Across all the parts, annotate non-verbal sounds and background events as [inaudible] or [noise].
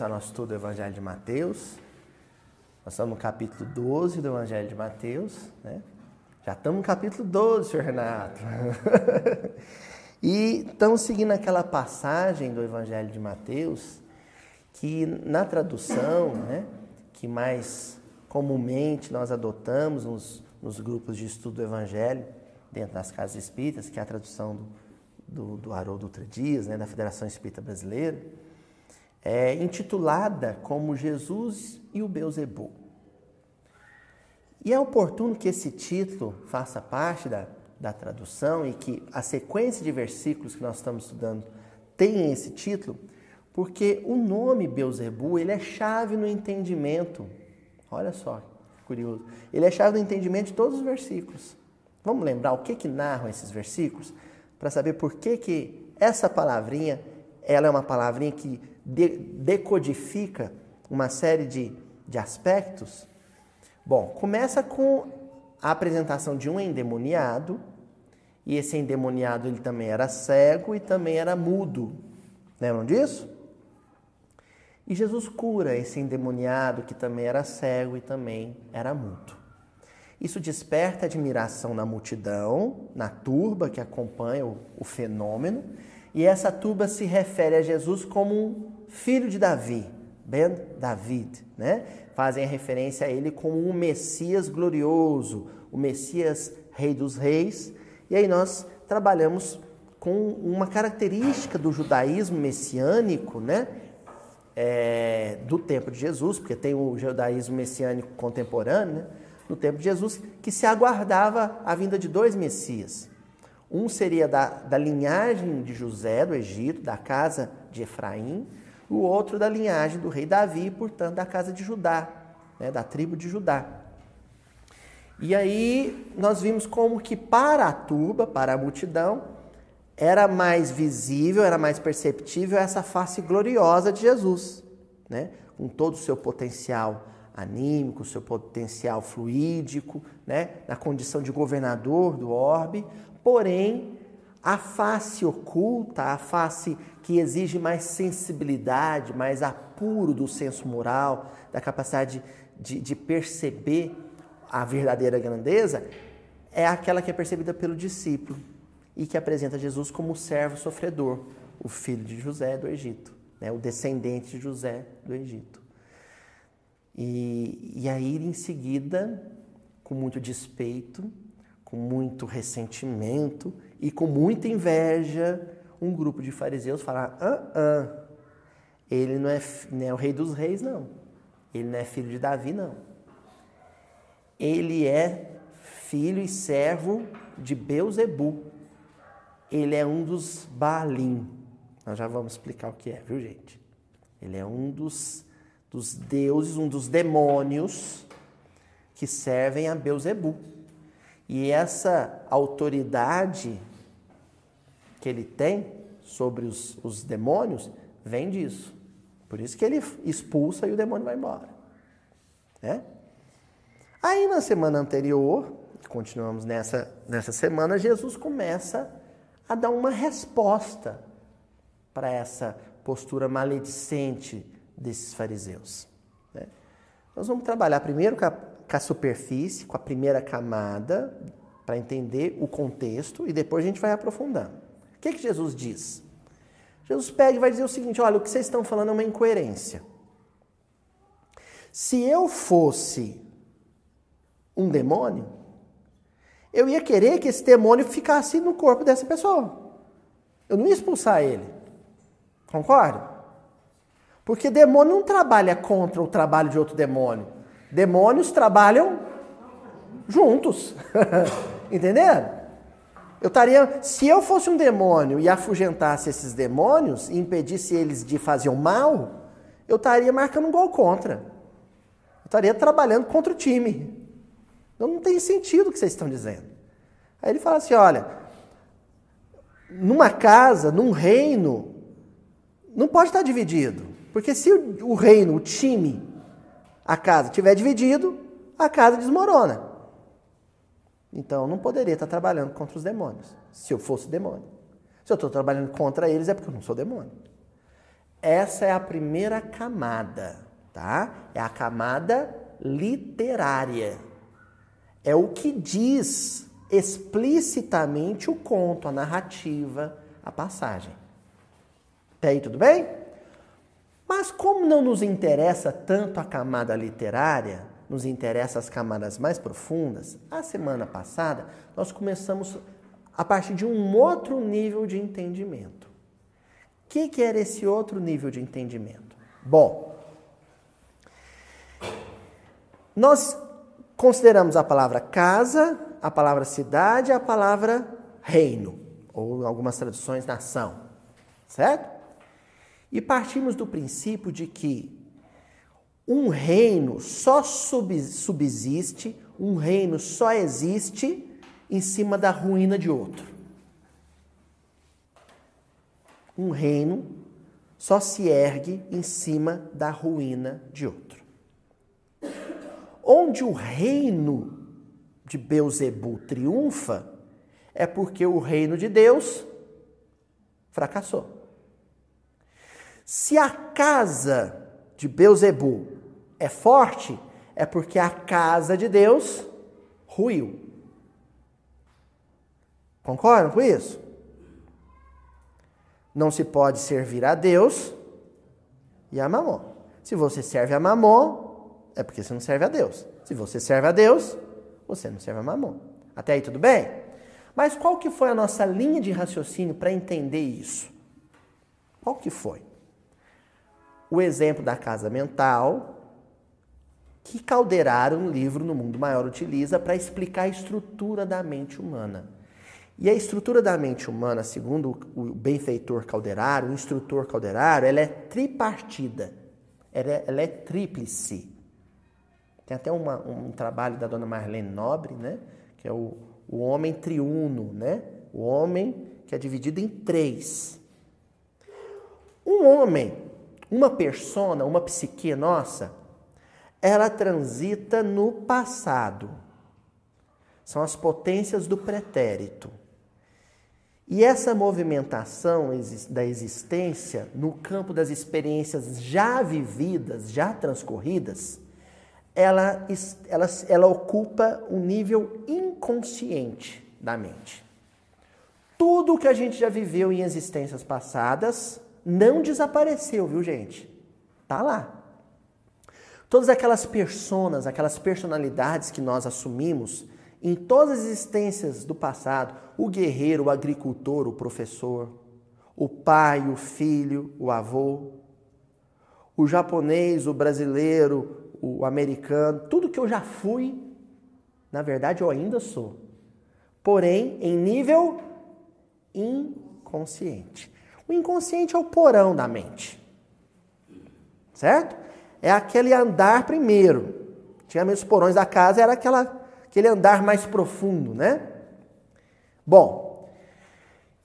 começar nosso estudo do Evangelho de Mateus. Nós estamos no capítulo 12 do Evangelho de Mateus, né? Já estamos no capítulo 12, senhor Renato. [laughs] e estamos seguindo aquela passagem do Evangelho de Mateus que na tradução, né, que mais comumente nós adotamos nos, nos grupos de estudo do Evangelho, dentro das casas espíritas, que é a tradução do, do, do Haroldo Dutra Dias, né, da Federação Espírita Brasileira, é intitulada como Jesus e o Beuzebu. E é oportuno que esse título faça parte da, da tradução e que a sequência de versículos que nós estamos estudando tenha esse título, porque o nome Beuzebu ele é chave no entendimento. Olha só, curioso. Ele é chave no entendimento de todos os versículos. Vamos lembrar o que que narram esses versículos para saber por que que essa palavrinha ela é uma palavrinha que de, decodifica uma série de, de aspectos. Bom, começa com a apresentação de um endemoniado, e esse endemoniado ele também era cego e também era mudo. Lembram disso? E Jesus cura esse endemoniado que também era cego e também era mudo. Isso desperta admiração na multidão, na turba que acompanha o, o fenômeno, e essa turba se refere a Jesus como um filho de Davi, Ben David, né? Fazem referência a ele como um Messias glorioso, o Messias Rei dos Reis. E aí nós trabalhamos com uma característica do judaísmo messiânico, né? É, do tempo de Jesus, porque tem o judaísmo messiânico contemporâneo, né? no tempo de Jesus, que se aguardava a vinda de dois Messias. Um seria da, da linhagem de José do Egito, da casa de Efraim, o outro da linhagem do rei Davi, portanto, da casa de Judá, né, da tribo de Judá. E aí nós vimos como que para a turba, para a multidão, era mais visível, era mais perceptível essa face gloriosa de Jesus, né? com todo o seu potencial anímico, seu potencial fluídico, né? na condição de governador do orbe, porém a face oculta, a face que exige mais sensibilidade, mais apuro do senso moral, da capacidade de, de perceber a verdadeira grandeza, é aquela que é percebida pelo discípulo e que apresenta Jesus como o servo sofredor, o filho de José do Egito, né? o descendente de José do Egito. E, e aí, em seguida, com muito despeito, com muito ressentimento e com muita inveja, um grupo de fariseus fala: ah, ah, ele não é, não é o rei dos reis, não. Ele não é filho de Davi, não. Ele é filho e servo de Beuzebu. Ele é um dos Baalim. Nós já vamos explicar o que é, viu, gente? Ele é um dos, dos deuses, um dos demônios que servem a Beuzebu. E essa autoridade que ele tem sobre os, os demônios vem disso. Por isso que ele expulsa e o demônio vai embora. Né? Aí na semana anterior, continuamos nessa, nessa semana, Jesus começa a dar uma resposta para essa postura maledicente desses fariseus. Né? Nós vamos trabalhar primeiro com a, superfície, com a primeira camada, para entender o contexto, e depois a gente vai aprofundando. O que, que Jesus diz? Jesus pega e vai dizer o seguinte: olha, o que vocês estão falando é uma incoerência. Se eu fosse um demônio, eu ia querer que esse demônio ficasse no corpo dessa pessoa. Eu não ia expulsar ele. Concorda? Porque demônio não trabalha contra o trabalho de outro demônio. Demônios trabalham juntos. [laughs] Entenderam? Eu estaria, se eu fosse um demônio e afugentasse esses demônios e impedisse eles de fazer o mal, eu estaria marcando um gol contra. Eu estaria trabalhando contra o time. Então não tem sentido o que vocês estão dizendo. Aí ele fala assim: olha, numa casa, num reino, não pode estar dividido. Porque se o reino, o time, a casa estiver dividido, a casa desmorona. Então eu não poderia estar trabalhando contra os demônios, se eu fosse demônio. Se eu estou trabalhando contra eles é porque eu não sou demônio. Essa é a primeira camada, tá? É a camada literária. É o que diz explicitamente o conto, a narrativa, a passagem. Até aí tudo bem? Mas como não nos interessa tanto a camada literária, nos interessa as camadas mais profundas, a semana passada nós começamos a partir de um outro nível de entendimento. O que, que era esse outro nível de entendimento? Bom, nós consideramos a palavra casa, a palavra cidade, a palavra reino, ou algumas traduções nação, certo? E partimos do princípio de que um reino só subsiste, um reino só existe em cima da ruína de outro. Um reino só se ergue em cima da ruína de outro. Onde o reino de Beuzebu triunfa é porque o reino de Deus fracassou. Se a casa de Beuzebu é forte, é porque a casa de Deus ruiu. Concordam com isso? Não se pode servir a Deus e a Mamon. Se você serve a Mamon, é porque você não serve a Deus. Se você serve a Deus, você não serve a Mamon. Até aí tudo bem? Mas qual que foi a nossa linha de raciocínio para entender isso? Qual que foi? O exemplo da casa mental, que Calderaro, no livro No Mundo Maior, utiliza para explicar a estrutura da mente humana. E a estrutura da mente humana, segundo o benfeitor Calderaro, o instrutor Calderaro, ela é tripartida, ela é, ela é tríplice. Tem até uma, um trabalho da dona Marlene Nobre, né? que é o, o homem triuno, né? o homem que é dividido em três. Um homem uma persona, uma psique nossa, ela transita no passado. São as potências do pretérito. E essa movimentação da existência no campo das experiências já vividas, já transcorridas, ela, ela, ela ocupa um nível inconsciente da mente. Tudo que a gente já viveu em existências passadas não desapareceu, viu, gente? Tá lá. Todas aquelas personas, aquelas personalidades que nós assumimos em todas as existências do passado, o guerreiro, o agricultor, o professor, o pai, o filho, o avô, o japonês, o brasileiro, o americano, tudo que eu já fui, na verdade eu ainda sou. Porém, em nível inconsciente. O inconsciente é o porão da mente. Certo? É aquele andar primeiro. Tinha os porões da casa, era aquela, aquele andar mais profundo, né? Bom,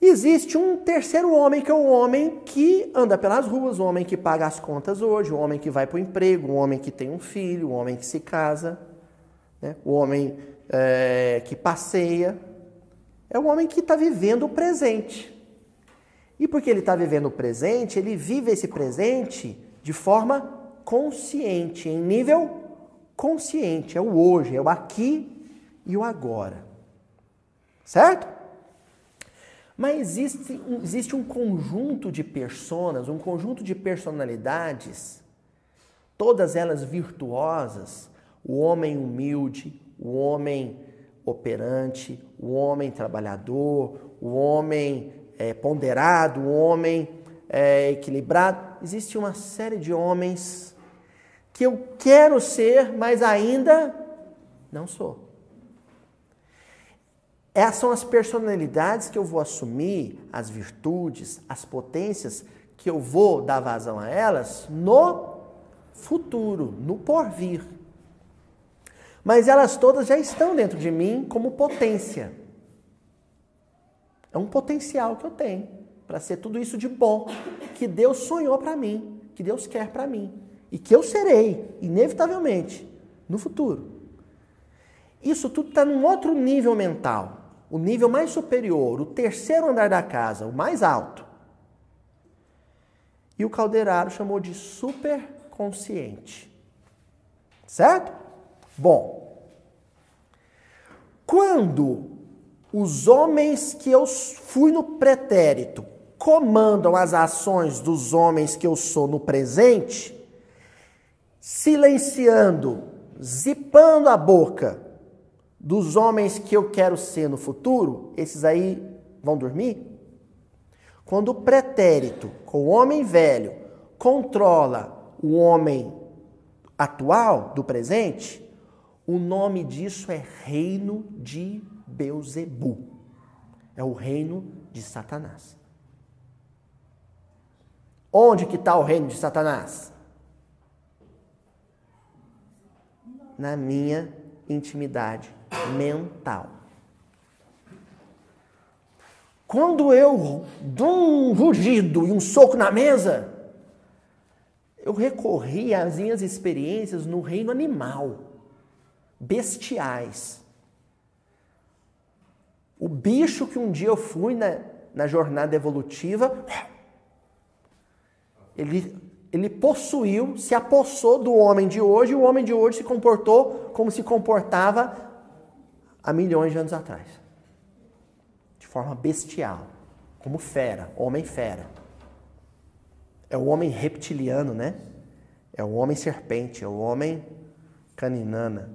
existe um terceiro homem, que é o homem que anda pelas ruas, o homem que paga as contas hoje, o homem que vai para o emprego, o homem que tem um filho, o homem que se casa, né? o homem é, que passeia. É o homem que está vivendo o presente. E porque ele está vivendo o presente, ele vive esse presente de forma consciente, em nível consciente. É o hoje, é o aqui e o agora. Certo? Mas existe, existe um conjunto de personas, um conjunto de personalidades, todas elas virtuosas, o homem humilde, o homem operante, o homem trabalhador, o homem é, ponderado, um homem é, equilibrado. Existe uma série de homens que eu quero ser, mas ainda não sou. Essas são as personalidades que eu vou assumir, as virtudes, as potências que eu vou dar vazão a elas no futuro, no porvir. Mas elas todas já estão dentro de mim como potência. É um potencial que eu tenho para ser tudo isso de bom que Deus sonhou para mim, que Deus quer para mim e que eu serei, inevitavelmente, no futuro. Isso tudo está num outro nível mental, o nível mais superior, o terceiro andar da casa, o mais alto. E o Calderaro chamou de superconsciente. Certo? Bom, quando os homens que eu fui no pretérito comandam as ações dos homens que eu sou no presente, silenciando, zipando a boca dos homens que eu quero ser no futuro, esses aí vão dormir? Quando o pretérito, com o homem velho, controla o homem atual, do presente, o nome disso é reino de Beuzebu. É o reino de Satanás. Onde que está o reino de Satanás? Na minha intimidade mental. Quando eu dou um rugido e um soco na mesa, eu recorri às minhas experiências no reino animal, bestiais. O bicho que um dia eu fui na, na jornada evolutiva, ele, ele possuiu, se apossou do homem de hoje, e o homem de hoje se comportou como se comportava há milhões de anos atrás. De forma bestial, como fera, homem-fera. É o homem reptiliano, né? É o homem serpente, é o homem caninana.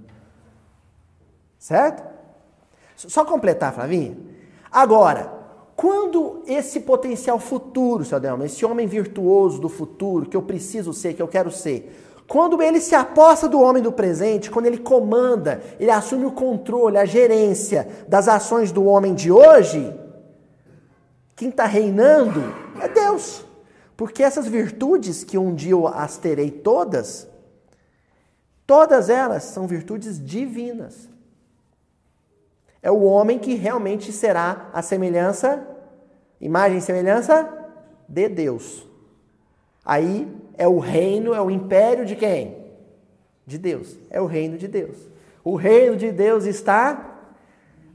Certo? Só completar, Flavinha. Agora, quando esse potencial futuro, seu Adelmo, esse homem virtuoso do futuro, que eu preciso ser, que eu quero ser, quando ele se aposta do homem do presente, quando ele comanda, ele assume o controle, a gerência das ações do homem de hoje, quem está reinando é Deus. Porque essas virtudes que um dia eu as terei todas, todas elas são virtudes divinas. É o homem que realmente será a semelhança, imagem e semelhança de Deus. Aí é o reino, é o império de quem? De Deus. É o reino de Deus. O reino de Deus está,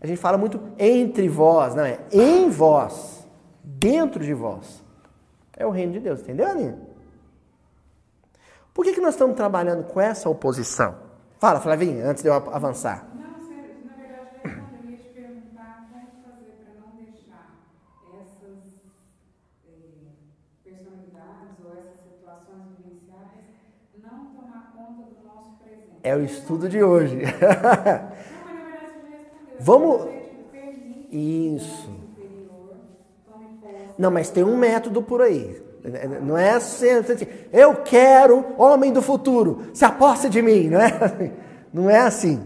a gente fala muito entre vós, não é? Em vós, dentro de vós. É o reino de Deus, entendeu, Aninha? Por que, que nós estamos trabalhando com essa oposição? Fala, Flavinha, antes de eu avançar. É o estudo de hoje. [laughs] Vamos. Isso. Não, mas tem um método por aí. Não é assim, assim, eu quero homem do futuro, se aposta de mim, não é? [laughs] Não é assim.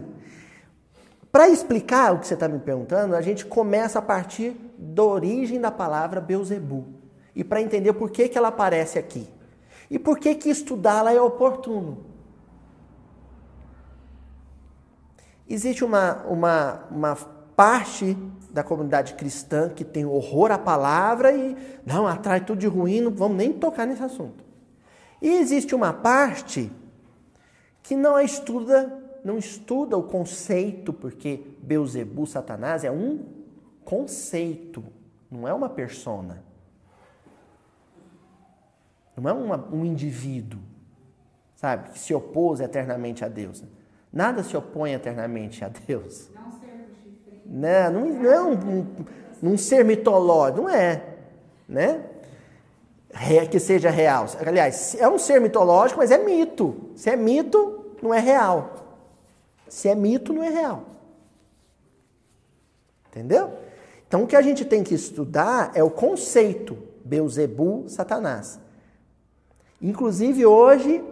Para explicar o que você está me perguntando, a gente começa a partir da origem da palavra Beuzebu. E para entender por que, que ela aparece aqui. E por que, que estudá-la é oportuno. Existe uma, uma, uma parte da comunidade cristã que tem horror à palavra e não atrai tudo de ruim, não vamos nem tocar nesse assunto. E existe uma parte que não estuda, não estuda o conceito, porque Beuzebu, Satanás, é um conceito, não é uma persona. Não é uma, um indivíduo, sabe, que se opôs eternamente a Deus. Nada se opõe eternamente a Deus. Não, não, não é um, um, um ser mitológico, não é, né? que seja real. Aliás, é um ser mitológico, mas é mito. Se é mito, não é real. Se é mito, não é real. Entendeu? Então o que a gente tem que estudar é o conceito Beuzebu, Satanás. Inclusive hoje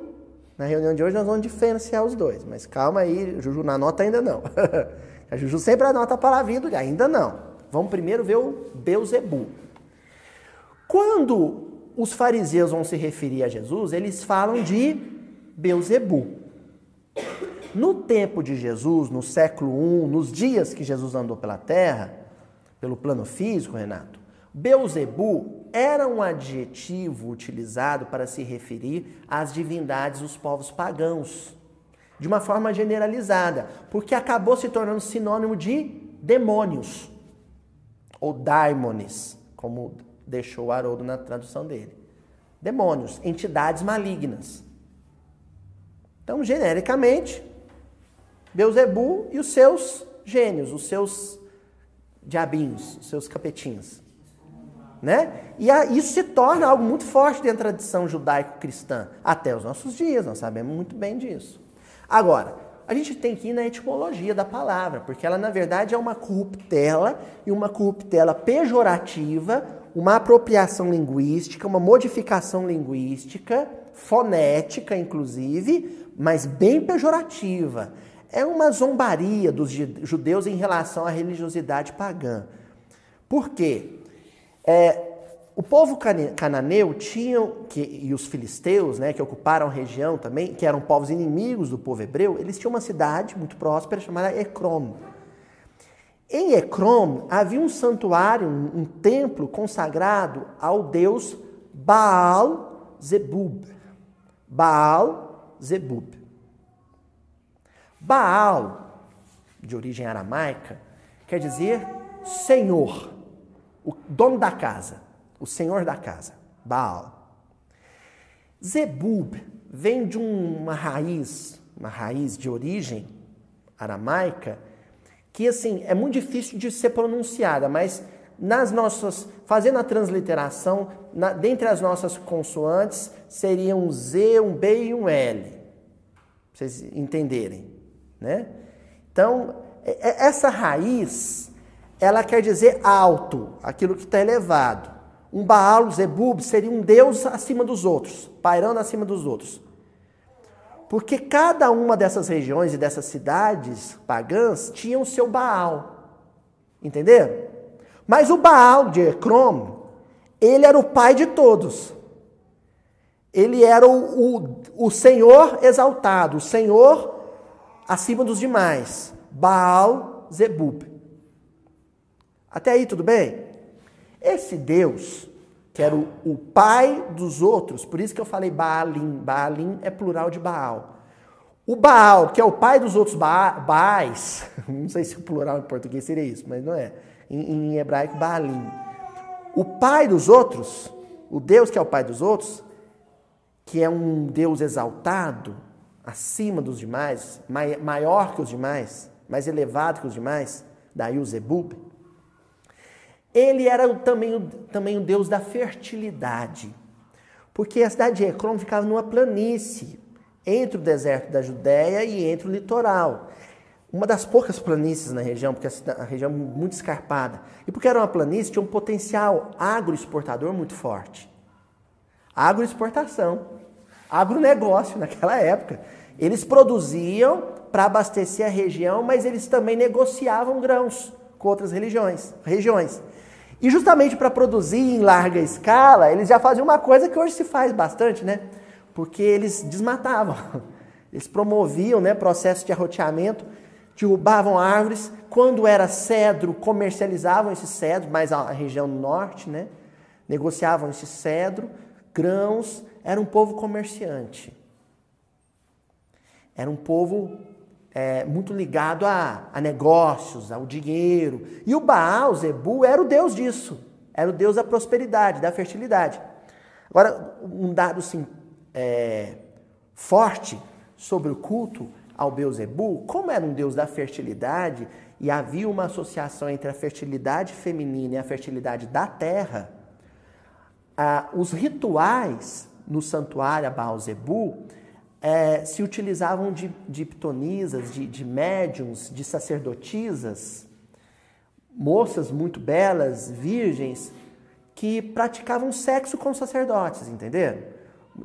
na reunião de hoje nós vamos diferenciar os dois, mas calma aí, Juju na nota ainda não. [laughs] a Juju sempre anota a palavrinha do ainda não. Vamos primeiro ver o Beuzebu. Quando os fariseus vão se referir a Jesus, eles falam de Beuzebu. No tempo de Jesus, no século I, nos dias que Jesus andou pela terra, pelo plano físico, Renato, Beuzebu era um adjetivo utilizado para se referir às divindades dos povos pagãos, de uma forma generalizada, porque acabou se tornando sinônimo de demônios, ou daimones, como deixou Haroldo na tradução dele. demônios, entidades malignas. Então, genericamente, Beuzebu e os seus gênios, os seus diabinhos, os seus capetinhos. Né? E a, isso se torna algo muito forte dentro da tradição judaico-cristã, até os nossos dias, nós sabemos muito bem disso. Agora, a gente tem que ir na etimologia da palavra, porque ela, na verdade, é uma corruptela, e uma corruptela pejorativa, uma apropriação linguística, uma modificação linguística, fonética, inclusive, mas bem pejorativa. É uma zombaria dos judeus em relação à religiosidade pagã. Por quê? É, o povo cananeu tinha, que, e os filisteus, né, que ocuparam a região também, que eram povos inimigos do povo hebreu, eles tinham uma cidade muito próspera chamada Ecrom. Em Ecrom havia um santuário, um, um templo consagrado ao deus Baal Zebub. Baal Zebub. Baal, de origem aramaica, quer dizer senhor, o dono da casa, o senhor da casa, Baal. Zebub vem de uma raiz, uma raiz de origem aramaica, que assim é muito difícil de ser pronunciada, mas nas nossas, fazendo a transliteração, na, dentre as nossas consoantes, seriam um Z, um B e um L. Pra vocês entenderem. Né? Então, é, é, essa raiz, ela quer dizer alto, aquilo que está elevado. Um Baal, Zebub, seria um deus acima dos outros, pairando acima dos outros. Porque cada uma dessas regiões e dessas cidades pagãs tinha o seu Baal. Entenderam? Mas o Baal de Ecrom, ele era o pai de todos. Ele era o, o, o Senhor exaltado, o Senhor acima dos demais. Baal Zebub. Até aí tudo bem? Esse Deus, que era o, o, pai dos outros, por isso que eu falei Baalim. Baalim é plural de Baal. O Baal, que é o pai dos outros ba Baais, [laughs] não sei se o plural em português seria isso, mas não é. Em, em hebraico, Baalim. O pai dos outros, o Deus que é o pai dos outros, que é um Deus exaltado, acima dos demais, maior que os demais, mais elevado que os demais, daí o Zebub, ele era também, também o deus da fertilidade. Porque a cidade de Ecrom ficava numa planície, entre o deserto da Judéia e entre o litoral. Uma das poucas planícies na região, porque a região é muito escarpada. E porque era uma planície, tinha um potencial agroexportador muito forte. Agroexportação, agronegócio naquela época. Eles produziam para abastecer a região, mas eles também negociavam grãos com outras religiões, regiões. E justamente para produzir em larga escala, eles já faziam uma coisa que hoje se faz bastante, né? Porque eles desmatavam. [laughs] Eles promoviam, né, processo de arroteamento, derrubavam árvores, quando era cedro, comercializavam esse cedro, mais a região norte, né? Negociavam esse cedro, grãos, era um povo comerciante. Era um povo é, muito ligado a, a, negócios, ao dinheiro. E o Baal, Zebu, era o deus disso. Era o deus da prosperidade, da fertilidade. Agora, um dado assim, é, forte sobre o culto ao Beuzebu, como era um deus da fertilidade e havia uma associação entre a fertilidade feminina e a fertilidade da terra, ah, os rituais no santuário a Baal Zebu é, se utilizavam de, de pitonisas, de, de médiums, de sacerdotisas, moças muito belas, virgens, que praticavam sexo com sacerdotes, entenderam?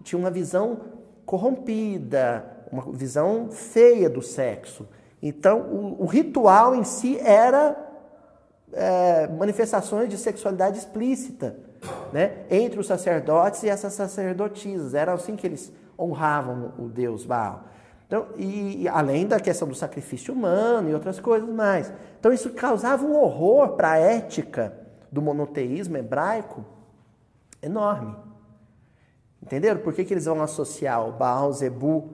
Tinha uma visão corrompida, uma visão feia do sexo. Então, o, o ritual em si era é, manifestações de sexualidade explícita né? entre os sacerdotes e essas sacerdotisas. Era assim que eles honravam o deus Baal. Então, e, e, além da questão do sacrifício humano e outras coisas mais. Então isso causava um horror para a ética do monoteísmo hebraico enorme. Entenderam? Por que, que eles vão associar o Baal Zebu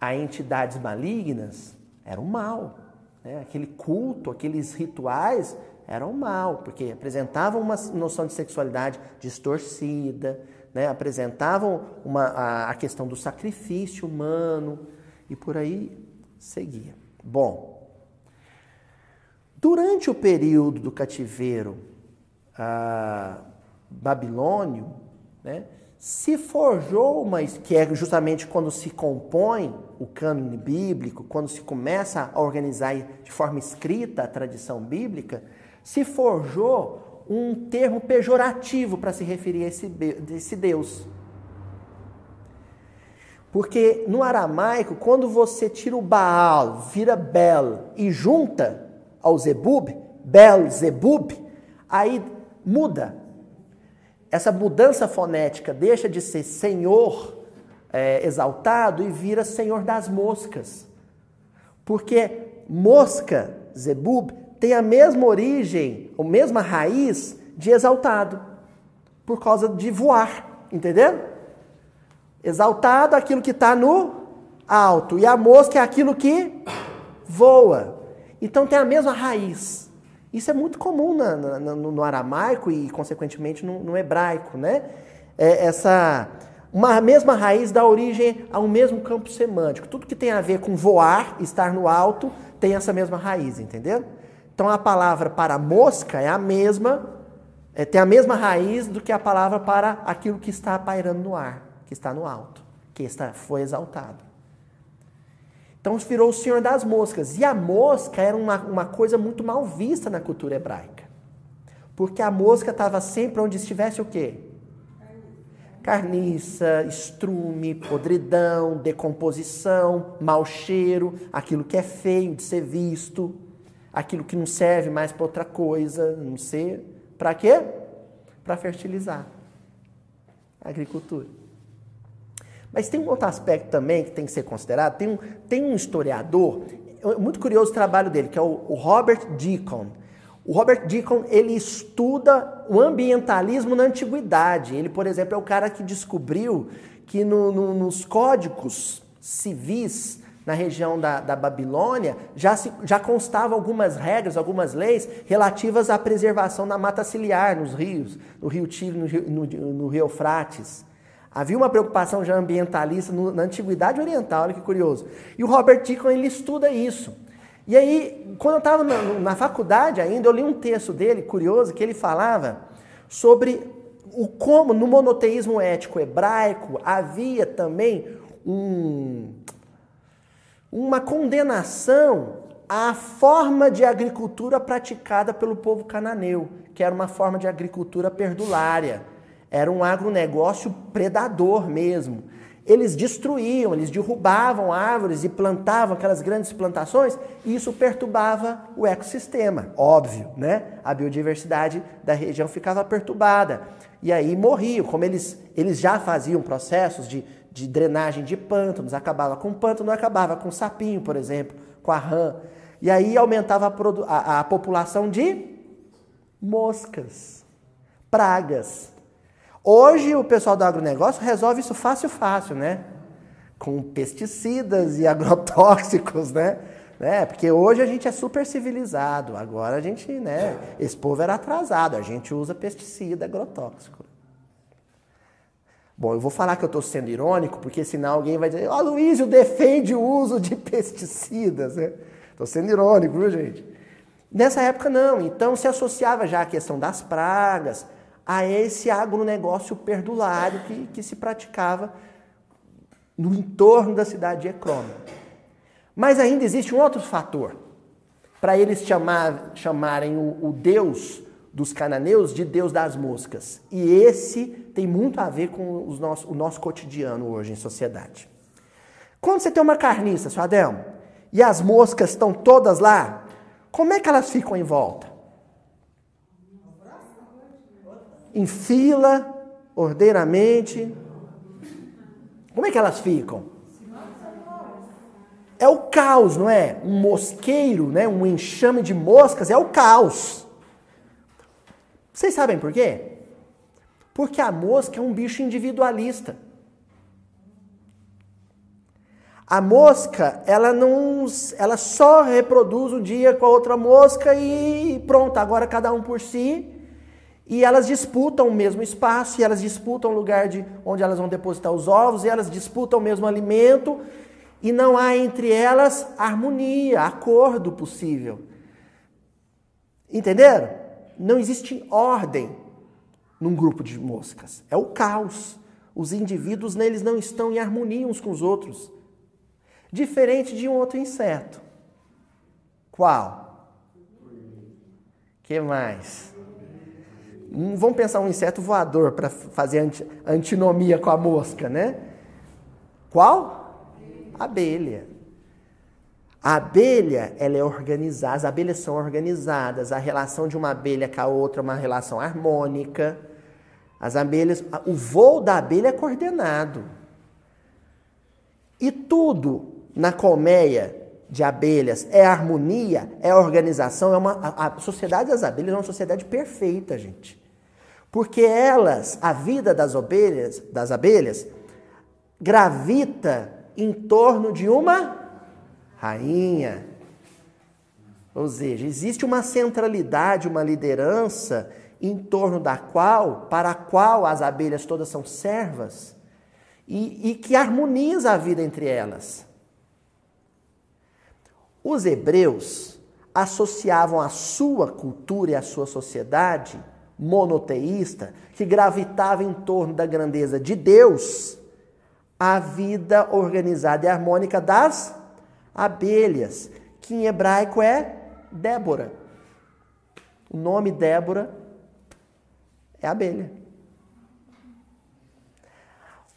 a entidades malignas? Era o mal. Né? Aquele culto, aqueles rituais eram mal, porque apresentavam uma noção de sexualidade distorcida, né, apresentavam uma, a, a questão do sacrifício humano e por aí seguia. Bom, durante o período do cativeiro ah, babilônio, né, se forjou uma, que é justamente quando se compõe o cânone bíblico, quando se começa a organizar de forma escrita a tradição bíblica, se forjou um termo pejorativo para se referir a esse, esse Deus. Porque no aramaico, quando você tira o Baal, vira Bel e junta ao Zebub, Bel, Zebub, aí muda essa mudança fonética deixa de ser Senhor é, exaltado e vira Senhor das moscas. Porque mosca, Zebub, tem a mesma origem, a mesma raiz de exaltado, por causa de voar, entendeu? Exaltado, aquilo que está no alto, e a mosca é aquilo que voa. Então tem a mesma raiz. Isso é muito comum na, na, no, no, aramaico e, consequentemente, no, no hebraico, né? É essa uma mesma raiz dá origem a um mesmo campo semântico. Tudo que tem a ver com voar, estar no alto, tem essa mesma raiz, entendeu? Então a palavra para mosca é a mesma, é, tem a mesma raiz do que a palavra para aquilo que está pairando no ar, que está no alto, que está, foi exaltado. Então virou o senhor das moscas. E a mosca era uma, uma coisa muito mal vista na cultura hebraica. Porque a mosca estava sempre onde estivesse o quê? Carniça, estrume, podridão, decomposição, mau cheiro, aquilo que é feio de ser visto, aquilo que não serve mais para outra coisa, não sei. Para quê? Para fertilizar. Agricultura. Mas tem um outro aspecto também que tem que ser considerado. Tem um, tem um historiador, muito curioso o trabalho dele, que é o, o Robert Deacon. O Robert Deacon, ele estuda o ambientalismo na antiguidade. Ele, por exemplo, é o cara que descobriu que no, no, nos códigos civis na região da, da Babilônia já, se, já constavam algumas regras, algumas leis relativas à preservação da mata ciliar nos rios, no rio Tigre, no, no, no rio Eufrates. Havia uma preocupação já ambientalista no, na Antiguidade Oriental, olha que curioso. E o Robert Deacon, ele estuda isso. E aí, quando eu estava na, na, faculdade ainda, eu li um texto dele, curioso, que ele falava sobre o como no monoteísmo ético hebraico havia também um, uma condenação à forma de agricultura praticada pelo povo cananeu, que era uma forma de agricultura perdulária era um agronegócio predador mesmo. Eles destruíam, eles derrubavam árvores e plantavam aquelas grandes plantações, e isso perturbava o ecossistema, óbvio, né? A biodiversidade da região ficava perturbada. E aí morriam, como eles, eles já faziam processos de, de drenagem de pântanos, acabava com pântano, acabava com sapinho, por exemplo, com a rã. E aí aumentava a, a, a população de moscas, pragas. Hoje o pessoal do agronegócio resolve isso fácil, fácil, né? Com pesticidas e [laughs] agrotóxicos, né? né? Porque hoje a gente é super civilizado. Agora a gente, né? Esse povo era atrasado. A gente usa pesticida, agrotóxico. Bom, eu vou falar que eu estou sendo irônico, porque senão alguém vai dizer, ó, oh, Luísio defende o uso de [laughs] pesticidas, né? Estou sendo irônico, viu, gente? Nessa época não, então se associava já a questão das pragas, a esse agronegócio perdulário que, que se praticava no entorno da cidade de Ecrona. Mas ainda existe um outro fator para eles chamar, chamarem o, o Deus dos cananeus de Deus das moscas. E esse tem muito a ver com os nosso, o nosso cotidiano hoje em sociedade. Quando você tem uma carniça, seu Adelmo, e as moscas estão todas lá, como é que elas ficam em volta? em fila, ordeiramente. Como é que elas ficam? É o caos, não é? Um mosqueiro, né? um enxame de moscas, é o caos. Vocês sabem por quê? Porque a mosca é um bicho individualista. A mosca, ela não, ela só reproduz um dia com a outra mosca e pronto, agora cada um por si E elas disputam o mesmo espaço, e elas disputam o lugar de onde elas vão depositar os ovos, e elas disputam o mesmo alimento, e não há entre elas harmonia, acordo possível. Entenderam? Não existe ordem num grupo de moscas. É o caos. Os indivíduos neles não estão em harmonia uns com os outros. Diferente de um outro inseto. Qual? que mais? Hum, vamos pensar um inseto voador para fazer antinomia com a mosca, né? Qual? Abelha. A abelha, ela é organizada, as abelhas são organizadas, a relação de uma abelha com a outra é uma relação harmônica. As abelhas, o voo da abelha é coordenado. E tudo na colmeia de abelhas é harmonia, é organização, é uma a, sociedade das abelhas é uma sociedade perfeita, gente. Porque elas, a vida das abelhas, das abelhas gravita em torno de uma rainha. Ou seja, existe uma centralidade, uma liderança em torno da qual, para a qual as abelhas todas são servas e, e que harmoniza a vida entre elas. Os hebreus associavam a sua cultura e a sua sociedade monoteísta, que gravitava em torno da grandeza de Deus, a vida organizada e harmônica das abelhas, que em hebraico é Débora. O nome Débora é abelha.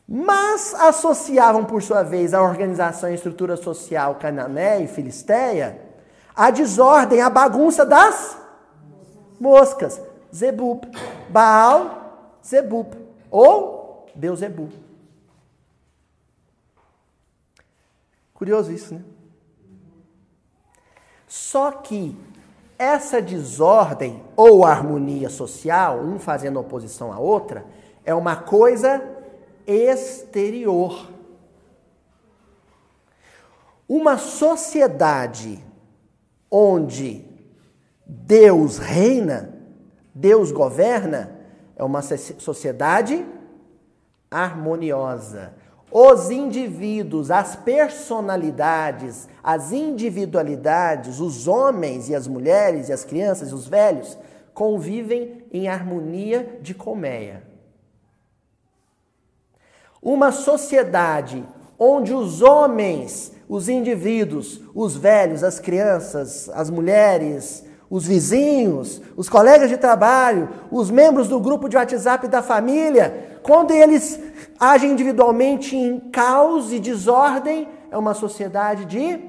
Mas associavam, por sua vez, a organização e estrutura social canané e filisteia a desordem, a bagunça das moscas. Zebub. Baal, Zebub. Ou Beuzebu. Curioso isso, né? Só que essa desordem ou harmonia social, um fazendo oposição à outra, é uma coisa exterior. Uma sociedade onde Deus reina, Deus governa, é uma sociedade harmoniosa. Os indivíduos, as personalidades, as individualidades, os homens e as mulheres e as crianças e os velhos convivem em harmonia de colmeia. Uma sociedade onde os homens, os indivíduos, os velhos, as crianças, as mulheres, os vizinhos, os colegas de trabalho, os membros do grupo de WhatsApp da família, quando eles agem individualmente em caos e desordem, é uma sociedade de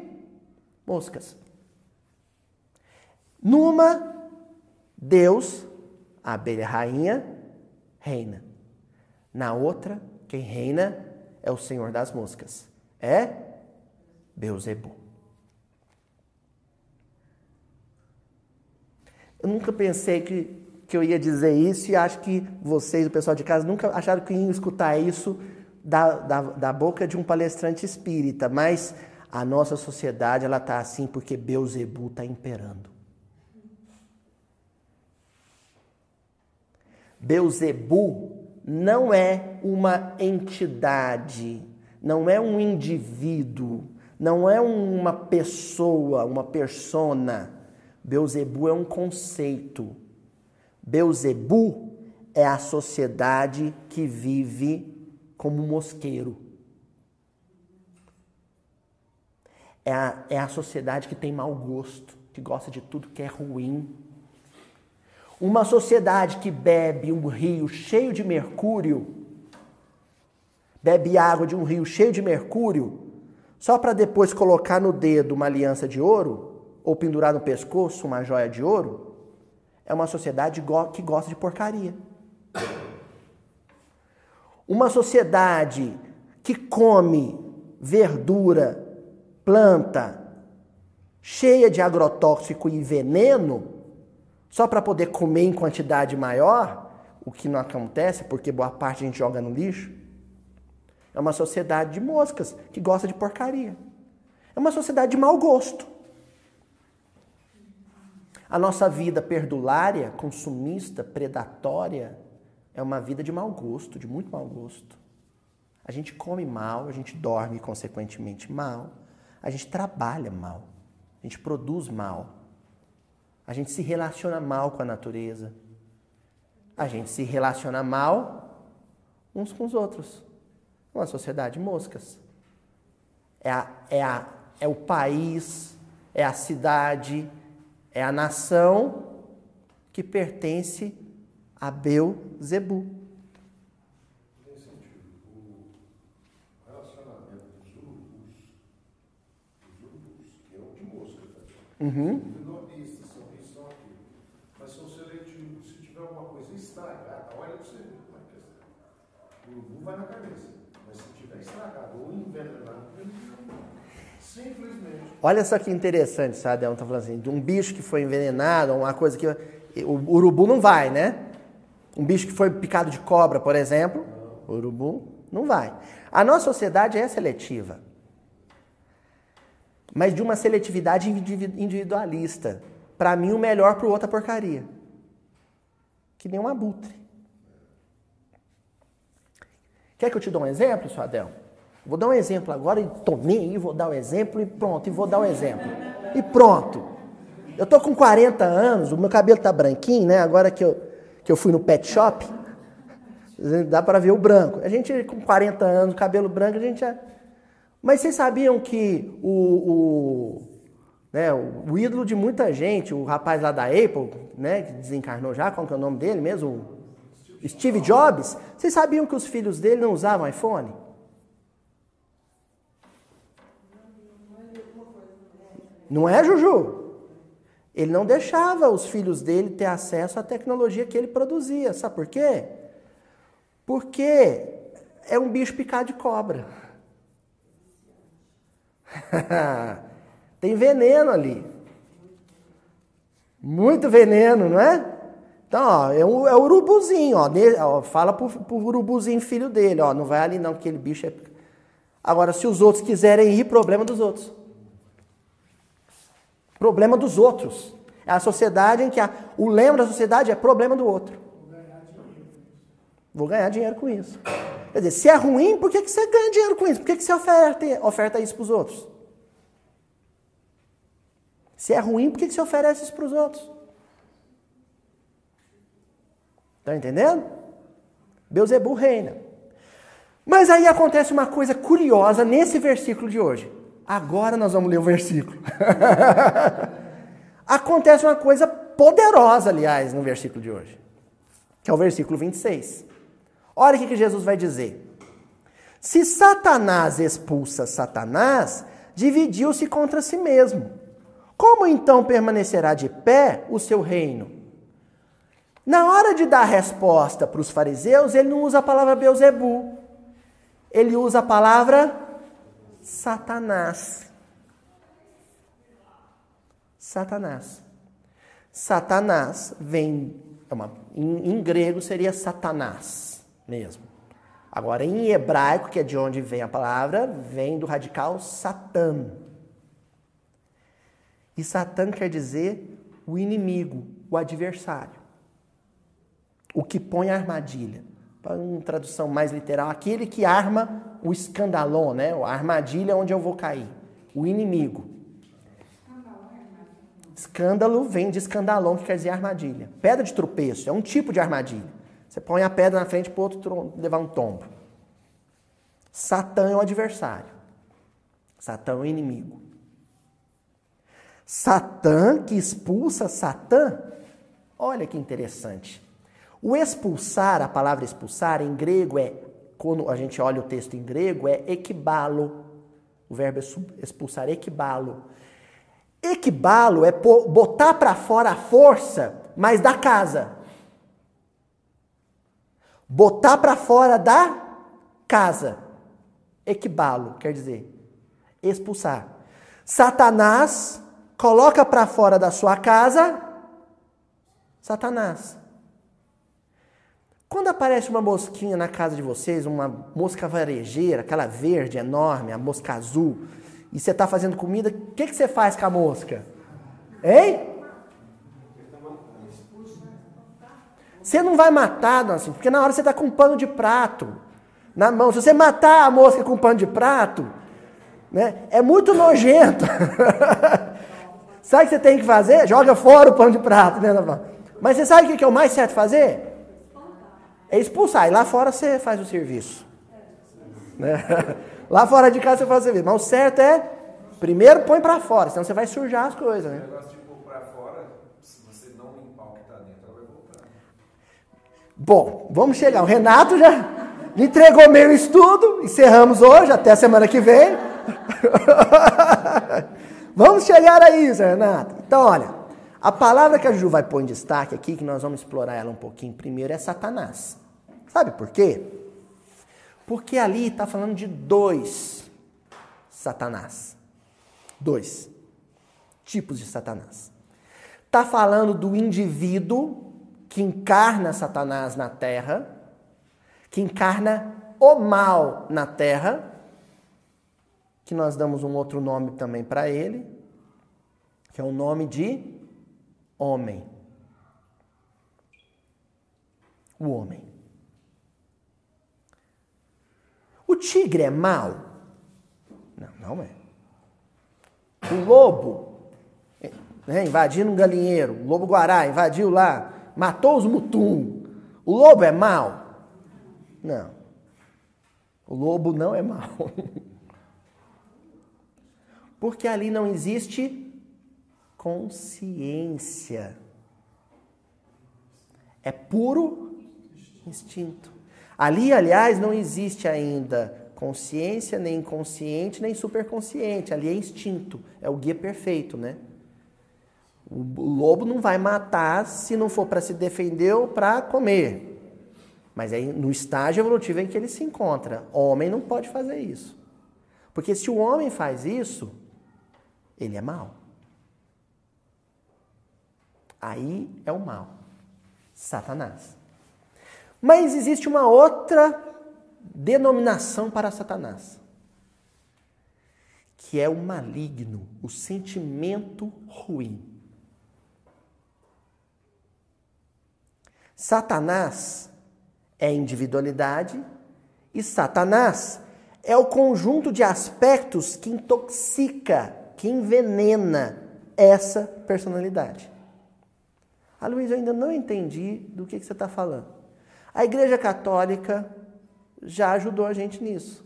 moscas. Numa, Deus, a abelha rainha, reina. Na outra, quem reina é o Senhor das moscas. É Beuzebu. Eu nunca pensei que, que eu ia dizer isso e acho que vocês, o pessoal de casa, nunca acharam que iam escutar isso da, da, da boca de um palestrante espírita, mas a nossa sociedade ela está assim porque Beuzebu está imperando. Beuzebu não é uma entidade, não é um indivíduo, não é uma pessoa, uma persona Beuzebu é um conceito. Beuzebu é a sociedade que vive como mosqueiro. É a, é a sociedade que tem mau gosto, que gosta de tudo que é ruim. Uma sociedade que bebe um rio cheio de mercúrio, bebe água de um rio cheio de mercúrio, só para depois colocar no dedo uma aliança de ouro, ou pendurar no pescoço uma joia de ouro, é uma sociedade que gosta de porcaria. Uma sociedade que come verdura, planta, cheia de agrotóxico e veneno, só para poder comer em quantidade maior, o que não acontece porque boa parte a gente joga no lixo. É uma sociedade de moscas que gosta de porcaria. É uma sociedade de mau gosto. A nossa vida perdulária, consumista, predatória, é uma vida de mau gosto, de muito mau gosto. A gente come mal, a gente dorme consequentemente mal, a gente trabalha mal, a gente produz mal, a gente se relaciona mal com a natureza, a gente se relaciona mal uns com os outros. Uma sociedade de moscas. É, a, é, a, é o país, é a cidade, é a nação que pertence a Beuzebu. Uhum. Menores, são isso, são aquilo. Mas são seletivos. Se tiver alguma coisa estragada, olha para você ver como é que é. O urubu vai na cabeça. Mas se tiver estragado ou envenenado, ele simplesmente. Olha só que interessante, sabe? Ela tá falando assim, de um bicho que foi envenenado, uma coisa que. O urubu não vai, né? Um bicho que foi picado de cobra, por exemplo, urubu não vai. A nossa sociedade é seletiva mas de uma seletividade individualista. Para mim, o melhor para o outro é porcaria. Que nem um abutre. Quer que eu te dê um exemplo, seu Adel? Vou dar um exemplo agora e aí, vou dar o um exemplo e pronto, e vou dar o um exemplo. E pronto. Eu tô com 40 anos, o meu cabelo tá branquinho, né? Agora que eu, que eu fui no pet shop, dá para ver o branco. A gente com 40 anos, cabelo branco, a gente já mas vocês sabiam que o, o, né, o, ídolo de muita gente, o rapaz lá da Apple, né, que desencarnou já, qual que é o nome dele mesmo? Steve Jobs. Vocês sabiam que os filhos dele não usavam iPhone? Não é, Juju? Ele não deixava os filhos dele ter acesso à tecnologia que ele produzia. Sabe por quê? Porque é um bicho picado de cobra. [laughs] Tem veneno ali. Muito veneno, não é? Então, ó, é o, é o urubuzinho, ó, ó, Fala pro, pro urubuzinho filho dele, ó. Não vai ali não, que aquele bicho é. Agora, se os outros quiserem ir, problema dos outros. Problema dos outros. É a sociedade em que a, o lema da sociedade é problema do outro. Vou ganhar dinheiro com isso. Quer dizer, se é ruim, por que, que você ganha dinheiro com isso? Por que, que você oferta, oferta isso para os outros? Se é ruim, por que, que você oferece isso para os outros? Está entendendo? Beuzebu reina. Mas aí acontece uma coisa curiosa nesse versículo de hoje. Agora nós vamos ler o versículo. [laughs] acontece uma coisa poderosa, aliás, no versículo de hoje, que é o versículo 26. Olha o que Jesus vai dizer. Se Satanás expulsa Satanás, dividiu-se contra si mesmo. Como então permanecerá de pé o seu reino? Na hora de dar resposta para os fariseus, ele não usa a palavra Beuzebu. Ele usa a palavra Satanás. Satanás. Satanás vem, é uma, em, em grego seria Satanás mesmo. Agora, em hebraico, que é de onde vem a palavra, vem do radical Satã. E Satã quer dizer o inimigo, o adversário. O que põe a armadilha. Para uma tradução mais literal, aquele que arma o escandalon, né? a armadilha onde eu vou cair. O inimigo. Escândalo vem de escandalon, que quer dizer armadilha. Pedra de tropeço é um tipo de armadilha. Você põe a pedra na frente para o outro levar um tombo. Satã é o adversário. Satã é o inimigo. Satã que expulsa Satã. Olha que interessante. O expulsar, a palavra expulsar em grego é, quando a gente olha o texto em grego, é equibalo. O verbo é expulsar, equibalo. Equibalo é botar para fora a força, mas da casa botar para fora da casa. Equibalo, quer dizer, expulsar. Satanás coloca para fora da sua casa Satanás. Quando aparece uma mosquinha na casa de vocês, uma mosca varejeira, aquela verde enorme, a mosca azul, e você está fazendo comida, o que, que você faz com a mosca? Hein? Você não vai matar, assim, porque na hora você está com um pano de prato na mão. Se você matar a mosca com um pano de prato, né, é muito nojento. [laughs] sabe o que você tem que fazer? Joga fora o pano de prato. Né, Mas você sabe o que é o mais certo fazer? É expulsar. E lá fora você faz o serviço. Né? [laughs] Lá fora de casa você faz o serviço. Mas o certo é, primeiro põe para fora, senão você vai sujar as coisas. Né? Bom, vamos chegar. O Renato já [laughs] entregou meio estudo. Encerramos hoje, até a semana que vem. [laughs] vamos chegar aí, Renato. Então, olha, a palavra que a Ju vai pôr em destaque aqui, que nós vamos explorar ela um pouquinho primeiro, é Satanás. Sabe por quê? Porque ali está falando de dois Satanás. Dois tipos de Satanás. Está falando do indivíduo que encarna Satanás na terra, que encarna o mal na terra, que nós damos um outro nome também para ele, que é o nome de homem. O homem. O tigre é mau? Não, não é. O lobo, né, invadindo um galinheiro, o lobo guará invadiu lá, matou os mutum. O lobo é mau? Não. O lobo não é mau. [laughs] Porque ali não existe consciência. É puro instinto. Ali, aliás, não existe ainda consciência, nem inconsciente, nem superconsciente. Ali é instinto. É o guia perfeito, né? O lobo não vai matar se não for para se defender ou para comer. Mas é no estágio evolutivo em que ele se encontra. O homem não pode fazer isso. Porque se o homem faz isso, ele é mau. Aí é o mal. Satanás. Mas existe uma outra denominação para Satanás, que é o maligno, o sentimento ruim. Satanás é individualidade e Satanás é o conjunto de aspectos que intoxica, que envenena essa personalidade. Ah, Luiz, eu ainda não entendi do que, que você está falando. A Igreja Católica já ajudou a gente nisso.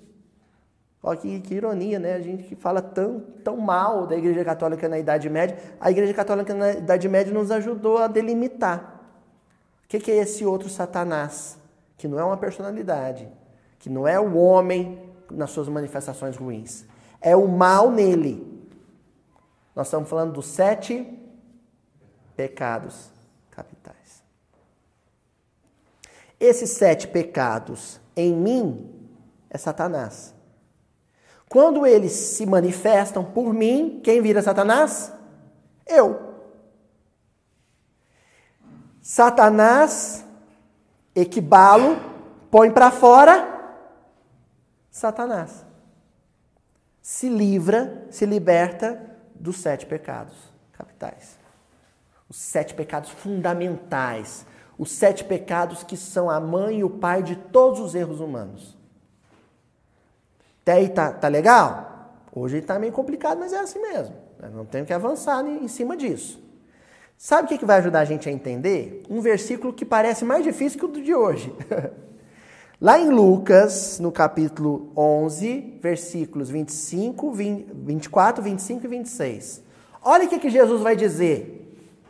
Olha que, que, ironia, né? A gente que fala tão, tão mal da Igreja Católica na Idade Média, a Igreja Católica na Idade Média nos ajudou a delimitar. O que, que é esse outro Satanás? Que não é uma personalidade, que não é o homem nas suas manifestações ruins. É o mal nele. Nós estamos falando dos sete pecados capitais. Esses sete pecados em mim é Satanás. Quando eles se manifestam por mim, quem vira Satanás? Eu. Satanás, equibalo, põe para fora Satanás. Se livra, se liberta dos sete pecados capitais. Os sete pecados fundamentais. Os sete pecados que são a mãe e o pai de todos os erros humanos. Até aí tá, tá legal? Hoje está meio complicado, mas é assim mesmo. não tenho que avançar em cima disso. Sabe o que vai ajudar a gente a entender? Um versículo que parece mais difícil que o de hoje. [laughs] Lá em Lucas, no capítulo 11, versículos 25, 20, 24, 25 e 26. Olha o que, que Jesus vai dizer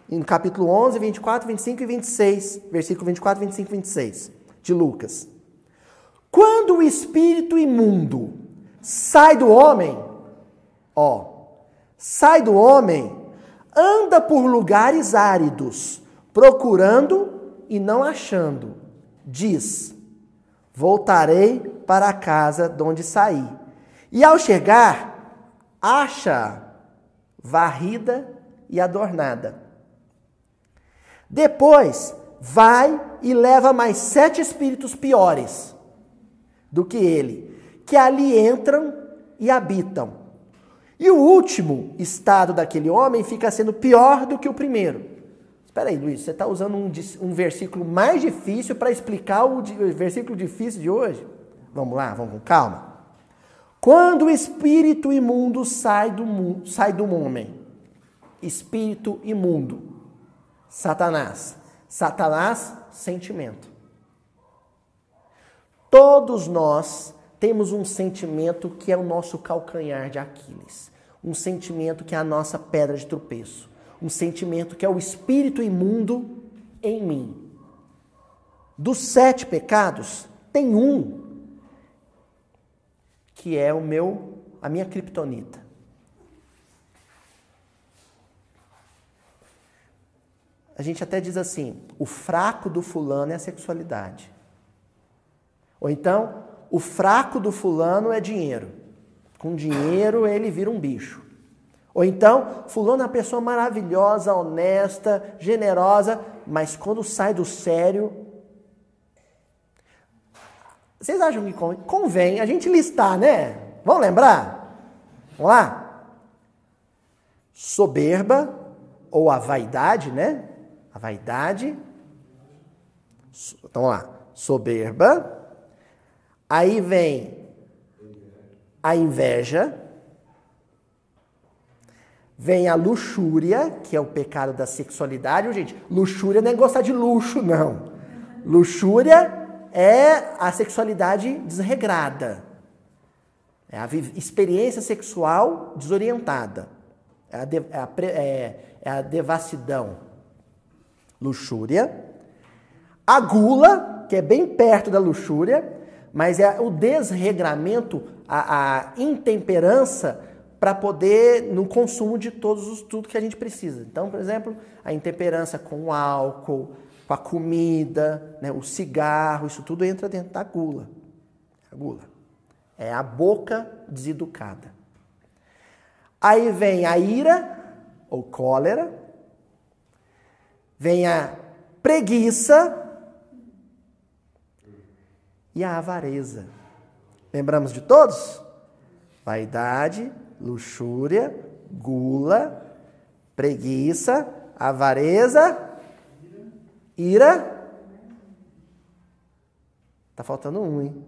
no capítulo 11, 24, 25 e 26. Versículo 24, 25 e 26 de Lucas. Quando o espírito imundo sai do homem, ó, sai do homem, anda por lugares áridos, procurando e não achando. Diz: Voltarei para a casa de onde saí. E ao chegar, acha varrida e adornada. Depois, vai e leva mais sete espíritos piores do que ele, que ali entram e habitam e o último estado daquele homem fica sendo pior do que o primeiro. Espera aí, Luiz, você está usando um, um, versículo mais difícil para explicar o, o versículo difícil de hoje? Vamos lá, vamos com calma. Quando o espírito imundo sai do, sai do homem, espírito imundo, Satanás. Satanás, sentimento. Todos nós temos um sentimento que é o nosso calcanhar de Aquiles, um sentimento que é a nossa pedra de tropeço, um sentimento que é o espírito imundo em mim. Dos sete pecados, tem um que é o meu, a minha criptonita. A gente até diz assim: o fraco do fulano é a sexualidade. Ou então, o fraco do fulano é dinheiro. Com dinheiro ele vira um bicho. Ou então, fulano é uma pessoa maravilhosa, honesta, generosa, mas quando sai do sério, vocês acham que convém a gente listar, né? Vamos lembrar? Vamos lá? Soberba ou a vaidade, né? A vaidade. Então lá. Soberba. Aí vem a inveja. Vem a luxúria, que é o pecado da sexualidade. Gente, luxúria não é gostar de luxo, não. Luxúria é a sexualidade desregrada. É a experiência sexual desorientada. É a, de, é a, é, é a devassidão. Luxúria. A gula, que é bem perto da luxúria, mas é o desregramento, a, a intemperança para poder no consumo de todos os tudo que a gente precisa. Então, por exemplo, a intemperança com o álcool, com a comida, né, o cigarro, isso tudo entra dentro da gula. A gula. É a boca deseducada. Aí vem a ira, ou cólera, vem a preguiça e a avareza. Lembramos de todos? Vaidade, luxúria, gula, preguiça, avareza Ira. Tá faltando um, hein?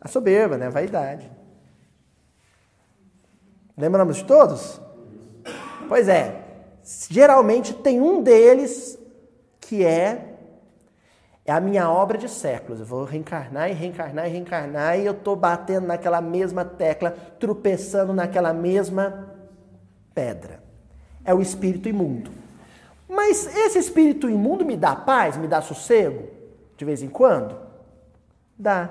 A soberba, né? Vaidade. Lembramos de todos? Pois é. Geralmente tem um deles que é é a minha obra de séculos. Eu vou reencarnar e reencarnar e reencarnar e eu estou batendo naquela mesma tecla, tropeçando naquela mesma pedra. É o espírito imundo. Mas esse espírito imundo me dá paz, me dá sossego, de vez em quando? Dá.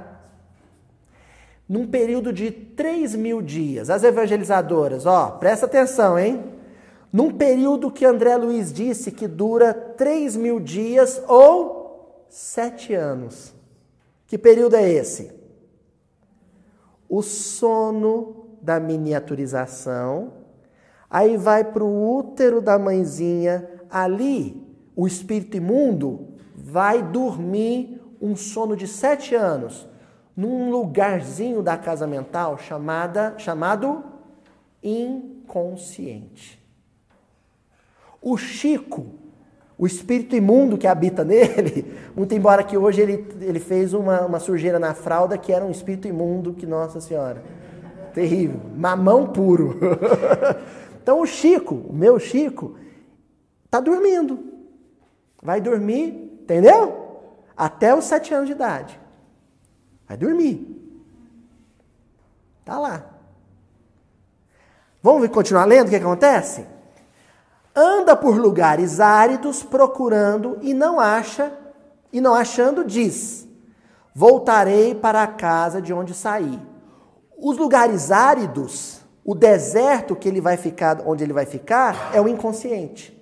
Num período de 3 mil dias, as evangelizadoras, ó, presta atenção, hein? Num período que André Luiz disse que dura 3 mil dias ou sete anos. Que período é esse? O sono da miniaturização, aí vai para o útero da mãezinha ali o espírito imundo vai dormir um sono de sete anos num lugarzinho da casa mental chamada, chamado inconsciente. O Chico, o espírito imundo que habita [laughs] nele, muito embora que hoje ele, ele fez uma, uma sujeira na fralda que era um espírito imundo, que Nossa Senhora, terrível, mamão puro. [laughs] então o Chico, o meu Chico, Está dormindo. Vai dormir, entendeu? Até os sete anos de idade. Vai dormir. Tá lá. Vamos continuar lendo o que acontece? Anda por lugares áridos procurando e não acha, e não achando diz: Voltarei para a casa de onde saí. Os lugares áridos, o deserto que ele vai ficar, onde ele vai ficar, é o inconsciente.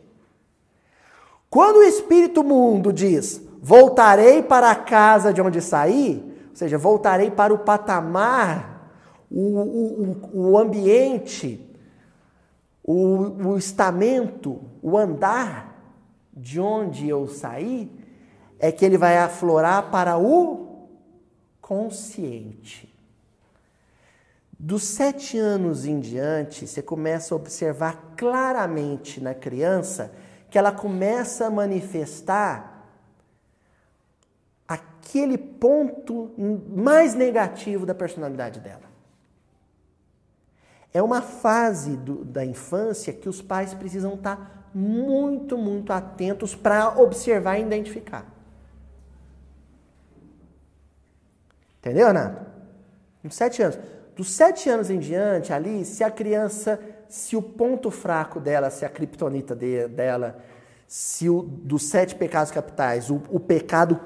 Quando o espírito mundo diz: voltarei para a casa de onde saí, ou seja, voltarei para o patamar, o, o, o ambiente, o, o estamento, o andar de onde eu saí, é que ele vai aflorar para o consciente. Dos sete anos em diante, você começa a observar claramente na criança que ela começa a manifestar aquele ponto mais negativo da personalidade dela. É uma fase do, da infância que os pais precisam estar muito, muito atentos para observar e identificar. Entendeu, Renato? Uns sete anos. Dos sete anos em diante, ali, se a criança, se o ponto fraco dela, se a criptonita de, dela, se o dos sete pecados capitais, o, o pecado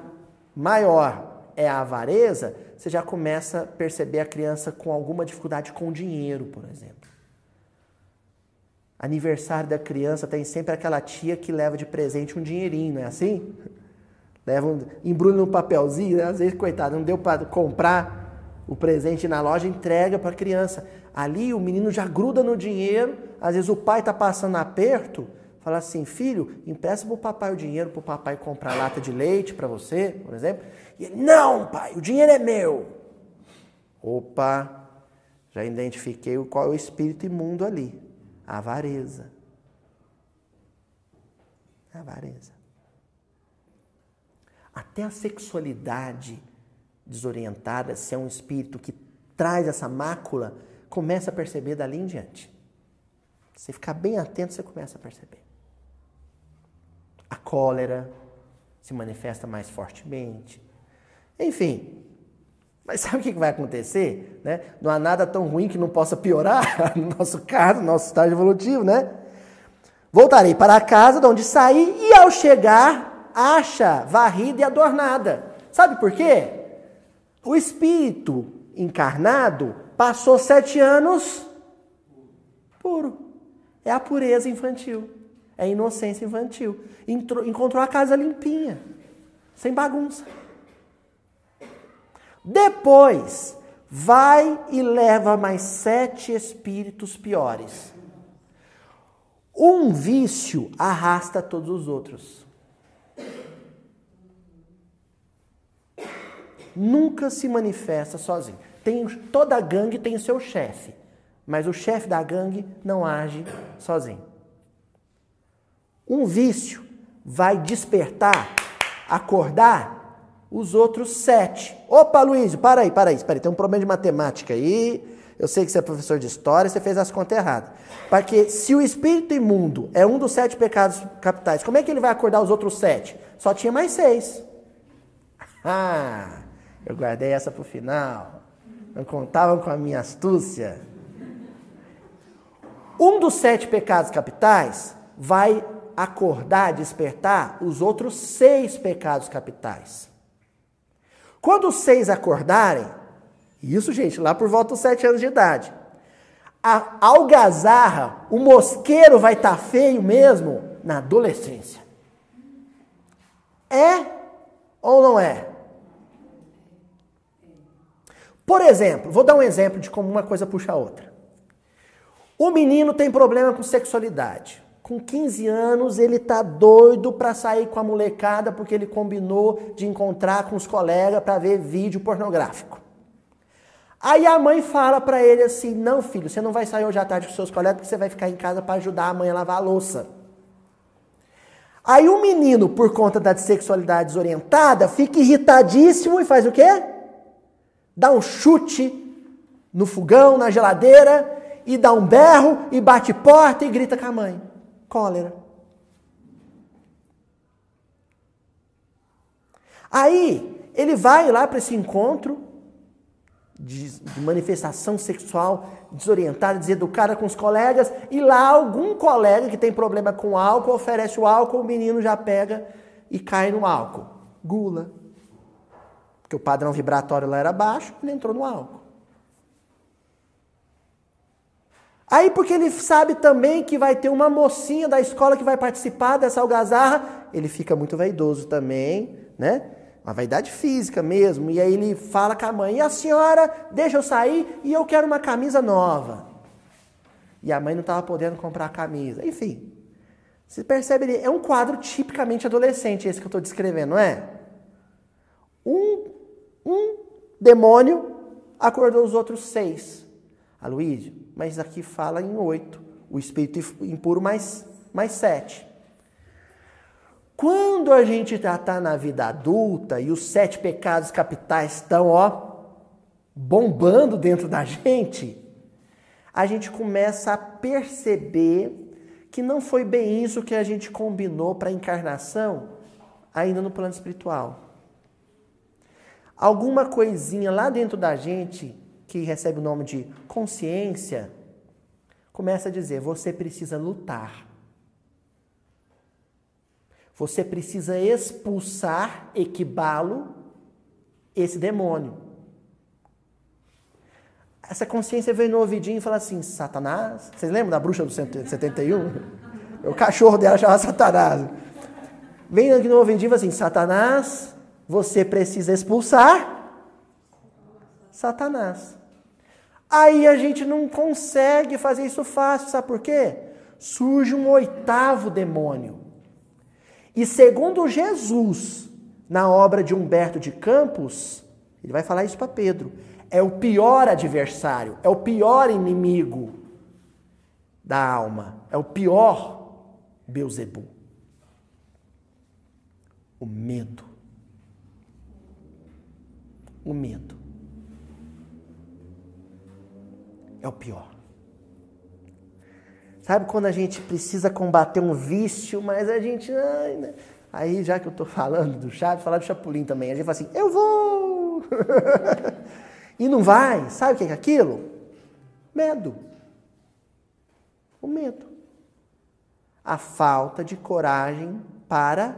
maior é a avareza, você já começa a perceber a criança com alguma dificuldade com dinheiro, por exemplo. Aniversário da criança tem sempre aquela tia que leva de presente um dinheirinho, não é assim? Leva um, embrulha no papelzinho, né? às vezes, coitado, não deu para comprar o presente na loja, entrega para a criança. Ali o menino já gruda no dinheiro, às vezes o pai está passando aperto, fala assim: filho, empresta para o papai o dinheiro para o papai comprar lata de leite para você, por exemplo. E ele: não, pai, o dinheiro é meu. Opa, já identifiquei qual é o espírito imundo ali: a avareza. A avareza. Até a sexualidade desorientada, se é um espírito que traz essa mácula, começa a perceber dali em diante. Se ficar bem atento, você começa a perceber. A cólera se manifesta mais fortemente. Enfim, mas [laughs] sabe o que vai acontecer? Né? Não há nada tão ruim que não possa piorar [laughs] no nosso caso, no nosso estágio evolutivo, né? Voltarei para a casa de onde saí e ao chegar, acha varrida e adornada. Sabe por quê? O espírito encarnado passou sete anos puro. É a pureza infantil. É a inocência infantil. Entrou, encontrou a casa limpinha, sem bagunça. Depois, vai e leva mais sete espíritos piores. Um vício arrasta todos os outros. nunca se manifesta sozinho. Tem, toda gangue tem seu chefe, mas o chefe da gangue não age sozinho. Um vício vai despertar, acordar os outros sete. Opa, Luiz, para aí, para aí, para aí. Tem um problema de matemática aí. Eu sei que você é professor de história, você fez as contas erradas. Porque se o espírito imundo é um dos sete pecados capitais, como é que ele vai acordar os outros sete? Só tinha mais seis. [laughs] Ah, eu guardei essa para o final. Não contavam com a minha astúcia. Um dos sete pecados capitais vai acordar, despertar os outros seis pecados capitais. Quando os seis acordarem, isso, gente, lá por volta dos sete anos de idade, a algazarra, o mosqueiro vai estar tá feio mesmo na adolescência. É ou não é? Por exemplo, vou dar um exemplo de como uma coisa puxa a outra. O menino tem problema com sexualidade. Com 15 anos, ele tá doido para sair com a molecada porque ele combinou de encontrar com os colegas para ver vídeo pornográfico. Aí a mãe fala para ele assim: "Não, filho, você não vai sair hoje à tarde com seus colegas porque você vai ficar em casa para ajudar a mãe a lavar a louça". Aí o menino, por conta da sexualidade desorientada, fica irritadíssimo e faz o quê? dá um chute no fogão, na geladeira, e dá um berro, e bate porta e grita com a mãe. Cólera. Aí, ele vai lá para esse encontro de, de, manifestação sexual desorientada, deseducada com os colegas, e lá algum colega que tem problema com álcool oferece o álcool, o menino já pega e cai no álcool. Gula. Porque o padrão vibratório lá era baixo, ele entrou no álcool. Aí, porque ele sabe também que vai ter uma mocinha da escola que vai participar dessa algazarra, ele fica muito vaidoso também, né? Uma vaidade física mesmo. E aí ele fala com a mãe: e a senhora deixa eu sair e eu quero uma camisa nova. E a mãe não estava podendo comprar a camisa. Enfim, você percebe, é um quadro tipicamente adolescente esse que eu estou descrevendo, não é? Um um demônio acordou os outros seis. Aloísio, mas aqui fala em oito. O espírito impuro mais, mais sete. Quando a gente já está na vida adulta e os sete pecados capitais estão, ó, bombando dentro da gente, a gente começa a perceber que não foi bem isso que a gente combinou para a encarnação ainda no plano espiritual. Alguma coisinha lá dentro da gente, que recebe o nome de consciência, começa a dizer: você precisa lutar. Você precisa expulsar, equibá-lo, esse demônio. Essa consciência veio no ouvidinho e fala assim: Satanás. Vocês lembram da bruxa do 71? O cachorro dela chamava Satanás. Vem aqui no ouvidinho e fala assim: Satanás, você precisa expulsar Satanás. Aí a gente não consegue fazer isso fácil, sabe por quê? Surge um oitavo demônio e segundo Jesus, na obra de Humberto de Campos, ele vai falar isso para Pedro, é o pior adversário, é o pior inimigo da alma, é o pior Beuzebu. O medo. O medo. É o pior. Sabe quando a gente precisa combater um vício, mas a gente. Ai, né? Aí, já que eu estou falando do Chaves, falar do Chapolin também. A gente fala assim: eu vou! [laughs] e não vai. Sabe o que é aquilo? Medo. O medo. A falta de coragem para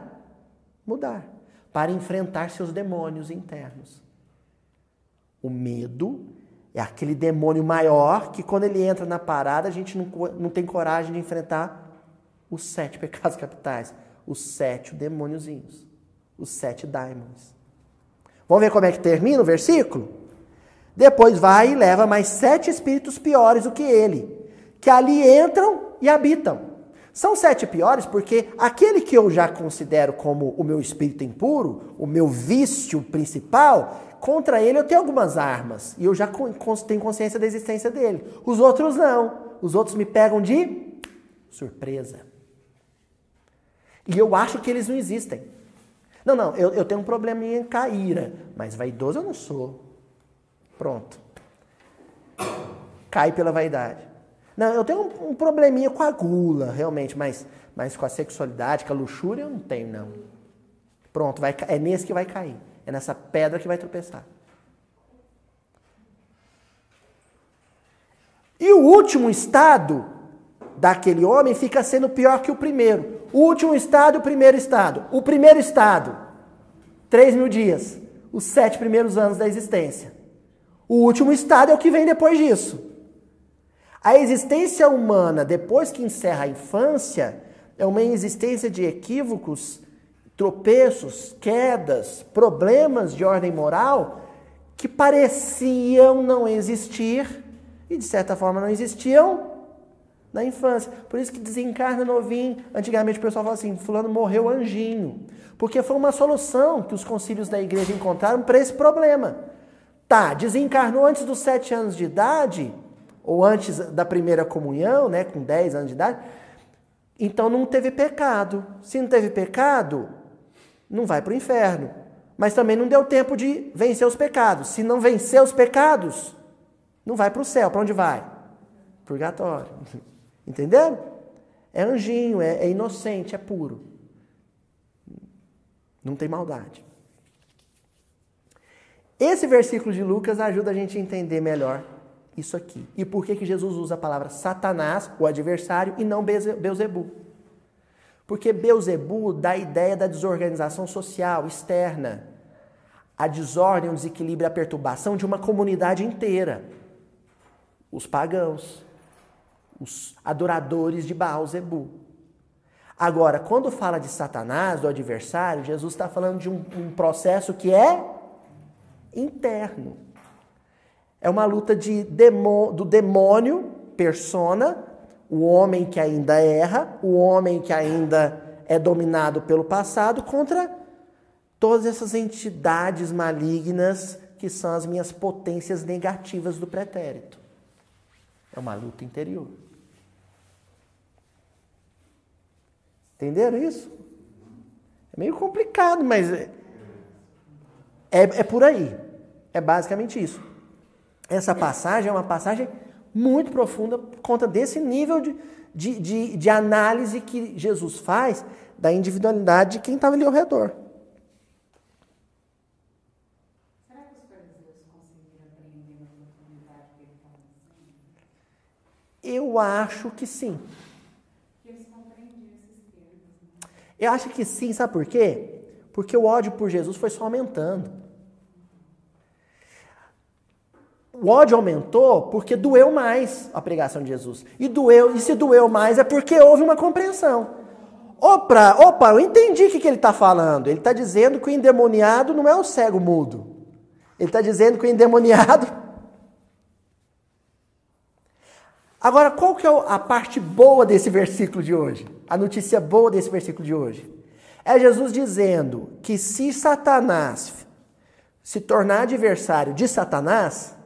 mudar, para enfrentar seus demônios internos. O medo é aquele demônio maior que quando ele entra na parada a gente não, não tem coragem de enfrentar os sete [laughs] pecados capitais, os sete demôniozinhos, os sete daimons. Vamos ver como é que termina o versículo? Depois vai e leva mais sete espíritos piores do que ele, que ali entram e habitam. São sete piores porque aquele que eu já considero como o meu espírito impuro, o meu vício principal, contra ele eu tenho algumas armas e eu já tenho consciência da existência dele. Os outros não. Os outros me pegam de surpresa. E eu acho que eles não existem. Não, não, eu, eu tenho um probleminha em caíra, mas vaidoso eu não sou. Pronto. Cai pela vaidade. Não, eu tenho um, um probleminha com a gula, realmente, mas, mas com a sexualidade, com a luxúria, eu não tenho, não. Pronto, vai, é nesse que vai cair. É nessa pedra que vai tropeçar. E o último estado daquele homem fica sendo pior que o primeiro. O último estado e o primeiro estado. O primeiro estado, três mil dias. Os sete primeiros anos da existência. O último estado é o que vem depois disso. A existência humana, depois que encerra a infância, é uma existência de equívocos tropeços, quedas, problemas de ordem moral que pareciam não existir e de certa forma não existiam na infância. Por isso que desencarna novinho. Antigamente o pessoal falava assim: Fulano morreu anjinho. Porque foi uma solução que os concílios da igreja encontraram para esse problema. Tá, desencarnou antes dos sete anos de idade, ou antes da primeira comunhão, né, com 10 anos de idade, então não teve pecado. Se não teve pecado, não vai para o inferno. Mas também não deu tempo de vencer os pecados. Se não vencer os pecados, não vai para o céu. Para onde vai? Purgatório. [laughs] Entenderam? É anjinho, é, é inocente, é puro. Não tem maldade. Esse versículo de Lucas ajuda a gente a entender melhor isso aqui. E por que, que Jesus usa a palavra Satanás, o adversário, e não Beuzebu? Porque Beuzebu dá a ideia da desorganização social externa, a desordem, o desequilíbrio, a perturbação de uma comunidade inteira. Os pagãos, os adoradores de Baal Zebu. Agora, quando fala de Satanás, do adversário, Jesus está falando de um, um processo que é interno. É uma luta de demo, do demônio, persona, o homem que ainda erra, o homem que ainda é dominado pelo passado, contra todas essas entidades malignas que são as minhas potências negativas do pretérito. É uma luta interior. Entenderam isso? É meio complicado, mas é, é, é por aí. É basicamente isso. Essa passagem é uma passagem muito profunda por conta desse nível de, de, de, de análise que Jesus faz da individualidade de quem estava ali ao redor. Eu acho que sim. Né? Eu acho que sim, sabe por quê? Porque o ódio por Jesus foi só aumentando. O ódio aumentou porque doeu mais a pregação de Jesus. E doeu, e se doeu mais é porque houve uma compreensão. Opa, opa, eu entendi o que, que ele está falando. Ele está dizendo que o endemoniado não é o cego mudo. Ele está dizendo que o endemoniado. [laughs] Agora, qual que é a parte boa desse versículo de hoje? A notícia boa desse versículo de hoje? É Jesus dizendo que se Satanás se tornar adversário de Satanás,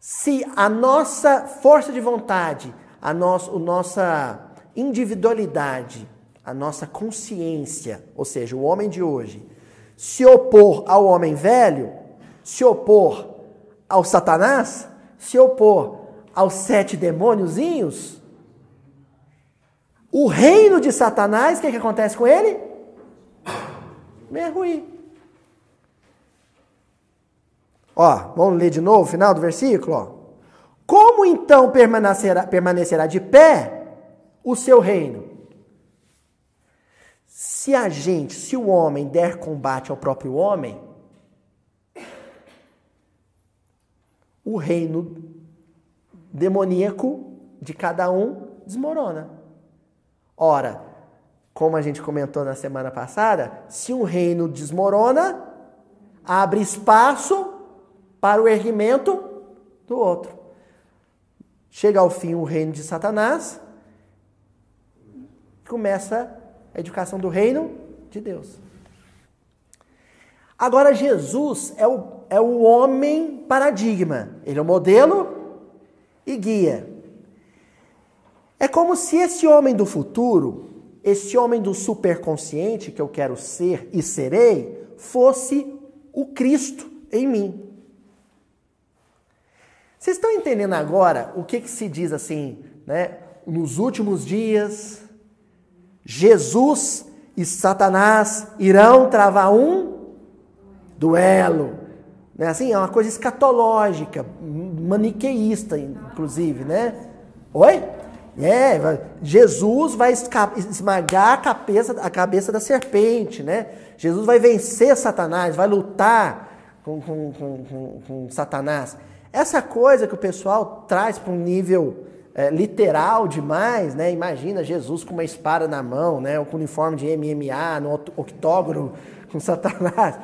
se a nossa força de vontade, a nossa, a nossa individualidade, a nossa consciência, ou seja, o homem de hoje, se opor ao homem velho, se opor ao Satanás, se opor aos sete demôniozinhos, o reino de Satanás, o que, que acontece com ele? Vai Ó, vamos ler de novo o final do versículo? Ó. Como então permanecerá, permanecerá de pé o seu reino? Se a gente, se o homem der combate ao próprio homem, o reino demoníaco de cada um desmorona. Ora, como a gente comentou na semana passada, se um reino desmorona, abre espaço para o erguimento do outro. Chega ao fim o reino de Satanás, começa a educação do reino de Deus. Agora, Jesus é o, é o homem paradigma. Ele é o modelo e guia. É como se esse homem do futuro, esse homem do superconsciente que eu quero ser e serei, fosse o Cristo em mim. Vocês estão entendendo agora o que, que se diz assim, né? Nos últimos dias, Jesus e Satanás irão travar um duelo. Né? Assim, é uma coisa escatológica, maniqueísta, inclusive, né? Oi? É, Jesus vai esmagar a cabeça, a cabeça da serpente, né? Jesus vai vencer Satanás, vai lutar com, com, com, com, com Satanás. Essa coisa que o pessoal traz para um nível é, literal demais, né? Imagina Jesus com uma espada na mão, né? Ou com uniforme de MMA, no octógono com [laughs] Satanás.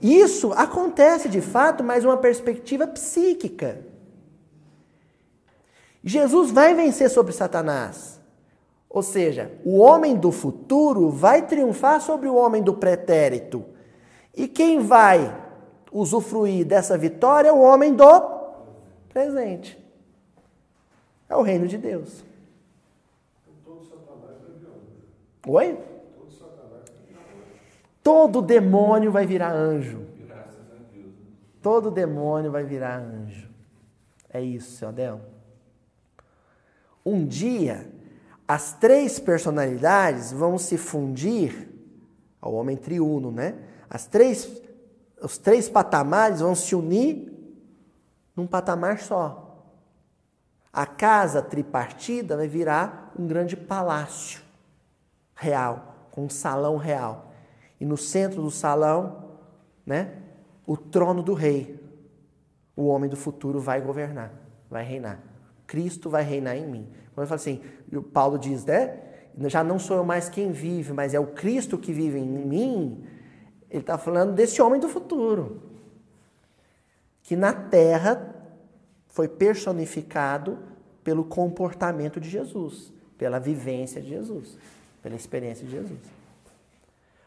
Isso acontece de fato, mas uma perspectiva psíquica. Jesus vai vencer sobre Satanás. Ou seja, o homem do futuro vai triunfar sobre o homem do pretérito. E quem vai usufruir dessa vitória é o homem do presente. É o reino de Deus. Oi? Todo demônio vai virar anjo. Todo demônio vai virar anjo. É isso, seu Adel. Um dia, as três personalidades vão se fundir ao homem triuno, né? As três, os três patamares vão se unir num patamar só. A casa tripartida vai virar um grande palácio real, com um salão real. E no centro do salão, né, o trono do rei. O homem do futuro vai governar, vai reinar. Cristo vai reinar em mim. Quando eu falo assim, o Paulo diz, né? Já não sou eu mais quem vive, mas é o Cristo que vive em mim. Ele está falando desse homem do futuro. Que na terra foi personificado pelo comportamento de Jesus, pela vivência de Jesus, pela experiência de Jesus.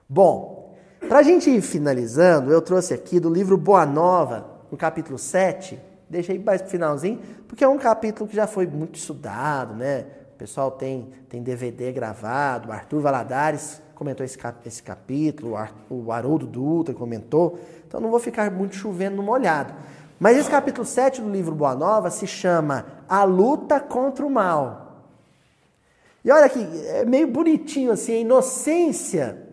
Bom, para a gente ir finalizando, eu trouxe aqui do livro Boa Nova, no capítulo 7, deixei mais pro finalzinho, porque é um capítulo que já foi muito estudado, né? O pessoal tem, tem DVD gravado, o Arthur Valadares comentou esse, cap, esse capítulo, o Haroldo Dutra comentou, então não vou ficar muito chovendo no molhado. Mas esse capítulo 7 do livro Boa Nova se chama A Luta contra o Mal. E olha aqui, é meio bonitinho assim, a inocência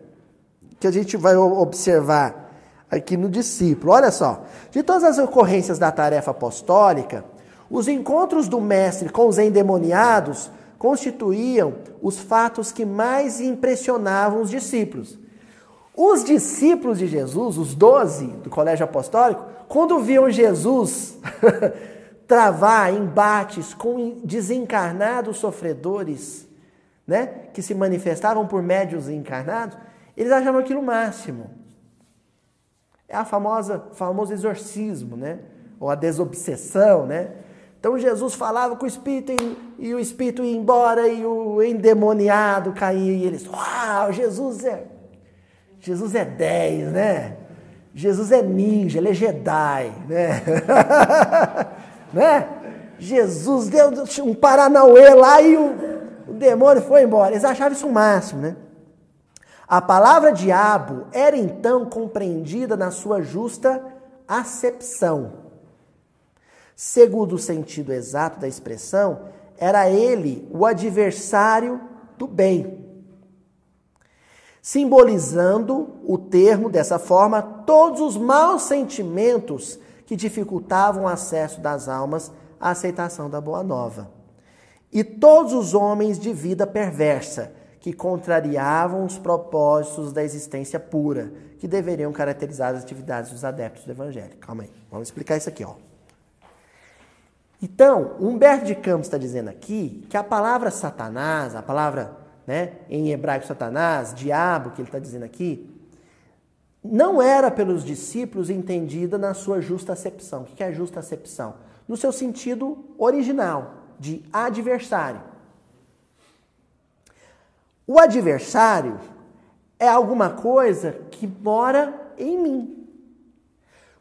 que a gente vai observar aqui no discípulo. Olha só, de todas as ocorrências da tarefa apostólica, os encontros do mestre com os endemoniados constituíam os fatos que mais impressionavam os discípulos. Os discípulos de Jesus, os doze do colégio apostólico, quando viam Jesus [laughs] travar embates com desencarnados sofredores, né, que se manifestavam por médios encarnados, eles achavam aquilo máximo. É a famosa famoso exorcismo, né? Ou a desobsessão, né? Então Jesus falava com o espírito e, e o espírito ia embora e o endemoniado caía e eles, uau, Jesus é Jesus é 10, né? Jesus é ninja, ele é Jedi, né? [laughs] né? Jesus deu um paranauê lá e o, o demônio foi embora. Eles achavam isso o máximo, né? A palavra diabo era então compreendida na sua justa acepção. Segundo o sentido exato da expressão, era ele o adversário do bem. Simbolizando o termo dessa forma todos os maus sentimentos que dificultavam o acesso das almas à aceitação da boa nova. E todos os homens de vida perversa, que contrariavam os propósitos da existência pura, que deveriam caracterizar as atividades dos adeptos do Evangelho. Calma aí, vamos explicar isso aqui. Ó. Então, Humberto de Campos está dizendo aqui que a palavra Satanás, a palavra né, em hebraico Satanás, diabo, que ele está dizendo aqui, não era pelos discípulos entendida na sua justa acepção. O que é justa acepção? No seu sentido original, de adversário. O adversário é alguma coisa que mora em mim.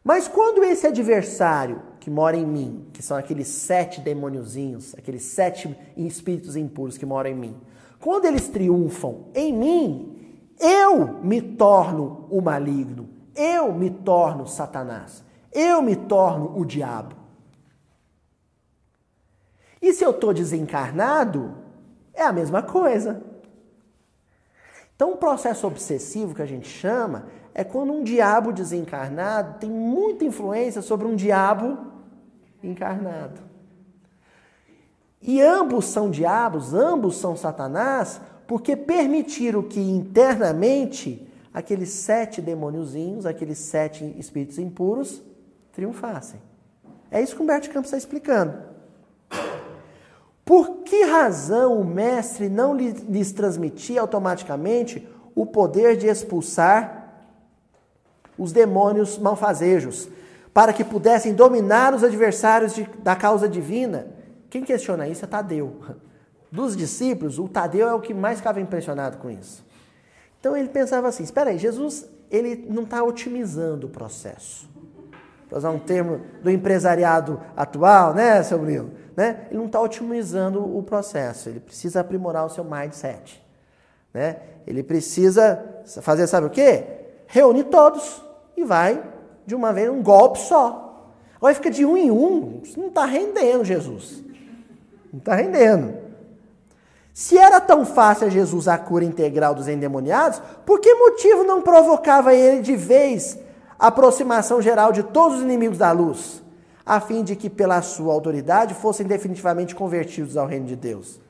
Mas quando esse adversário que mora em mim, que são aqueles sete demôniozinhos, aqueles sete espíritos impuros que moram em mim, quando eles triunfam em mim, eu me torno o maligno, eu me torno Satanás, eu me torno o diabo. E se eu estou desencarnado, é a mesma coisa. Então, o processo obsessivo que a gente chama é quando um diabo desencarnado tem muita influência sobre um diabo encarnado. E ambos são diabos, ambos são Satanás, porque permitiram que internamente aqueles sete demôniozinhos, aqueles sete espíritos impuros, triunfassem. É isso que Humberto Campos está explicando. Por que razão o mestre não lhes transmitia automaticamente o poder de expulsar os demônios malfazejos, para que pudessem dominar os adversários de, da causa divina? Quem questiona isso é Tadeu. [laughs] Dos discípulos, o Tadeu é o que mais ficava impressionado com isso. Então ele pensava assim: espera aí, Jesus ele não está otimizando o processo. Para usar um termo do empresariado atual, né, seu Brilo? né? ele não está otimizando o processo, ele precisa aprimorar o seu mindset. Né? Ele precisa fazer, sabe o quê? Reúne todos e vai de uma vez um golpe só. Agora fica de um em um, isso não está rendendo, Jesus. Não está rendendo. Se era tão fácil a Jesus a cura integral dos endemoniados, por que motivo não provocava ele de vez a aproximação geral de todos os inimigos da luz? a fim de que, pela sua autoridade, fossem definitivamente convertidos ao reino de Deus.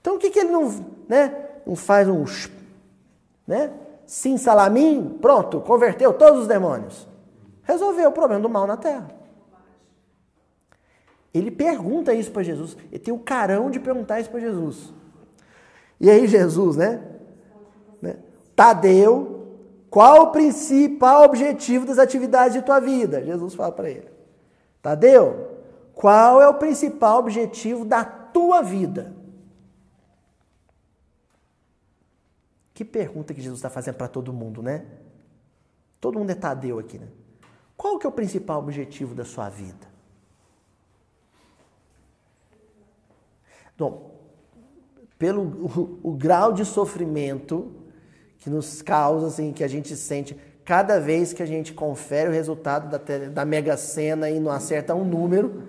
Então, o que, que ele não, né, não faz um. Né? Sim, salamim, pronto, converteu todos os demônios. Resolveu o problema do mal na terra. Ele pergunta isso para Jesus. Ele tem o carão de perguntar isso para Jesus. E aí, Jesus, né? né? Tadeu, qual o principal objetivo das atividades de tua vida? Jesus fala para ele. Tadeu, qual é o principal objetivo da tua vida? Que pergunta que Jesus está fazendo para todo mundo, né? Todo mundo é Tadeu aqui, né? Qual que é o principal objetivo da sua vida? Bom, pelo o, o grau de sofrimento que nos causa, assim, que a gente sente cada vez que a gente confere o resultado da, da Mega Sena e não acerta um número,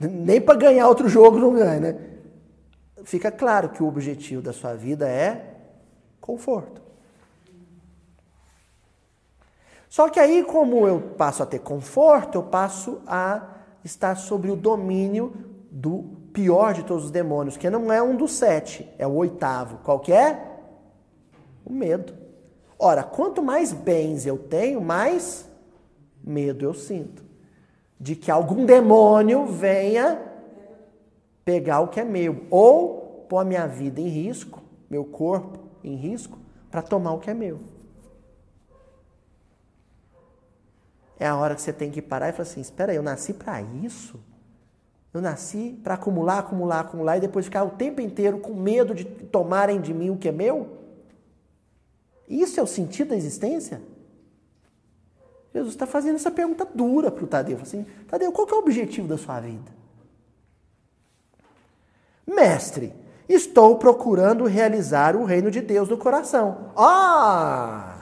nem para ganhar outro jogo não ganha, né? Fica claro que o objetivo da sua vida é conforto. Só que aí, como eu passo a ter conforto, eu passo a estar sobre o domínio do pior de todos os demônios, que não é um dos sete, é o oitavo. Qual que é? O medo. Ora, quanto mais bens eu tenho, mais medo eu sinto. De que algum demônio venha pegar o que é meu. Ou pôr a minha vida em risco, meu corpo em risco, para tomar o que é meu. É a hora que você tem que parar e falar assim: espera aí, eu nasci para isso? Eu nasci para acumular, acumular, acumular e depois ficar o tempo inteiro com medo de tomarem de mim o que é meu? Isso é o sentido da existência? Jesus está fazendo essa pergunta dura para o Tadeu. Assim, Tadeu, qual é o objetivo da sua vida? Mestre, estou procurando realizar o reino de Deus no coração. Ah!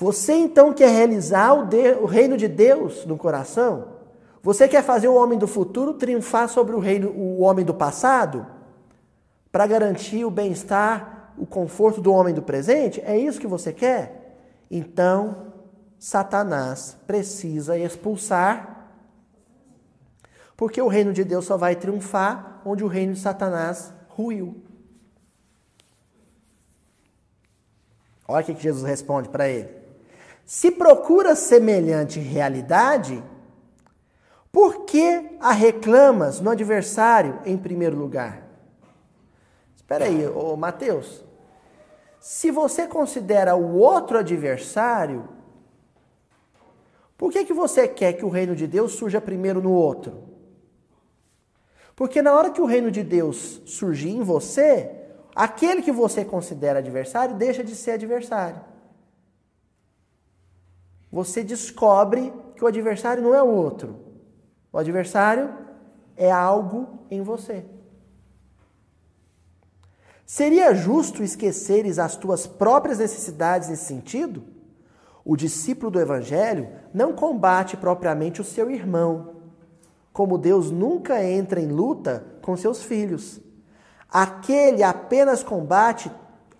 Você então quer realizar o, de, o reino de Deus no coração? Você quer fazer o homem do futuro triunfar sobre o, reino, o homem do passado? Para garantir o bem-estar, o conforto do homem do presente? É isso que você quer? Então, Satanás precisa expulsar, porque o reino de Deus só vai triunfar onde o reino de Satanás ruiu. Olha o que Jesus responde para ele. Se procura semelhante realidade, por que a reclamas no adversário em primeiro lugar? Espera aí, ô Mateus. Se você considera o outro adversário, por que, que você quer que o reino de Deus surja primeiro no outro? Porque na hora que o reino de Deus surgir em você, aquele que você considera adversário deixa de ser adversário você descobre que o adversário não é o outro. O adversário é algo em você. Seria justo esqueceres as tuas próprias necessidades nesse sentido? O discípulo do Evangelho não combate propriamente o seu irmão, como Deus nunca entra em luta com seus filhos. Aquele apenas combate,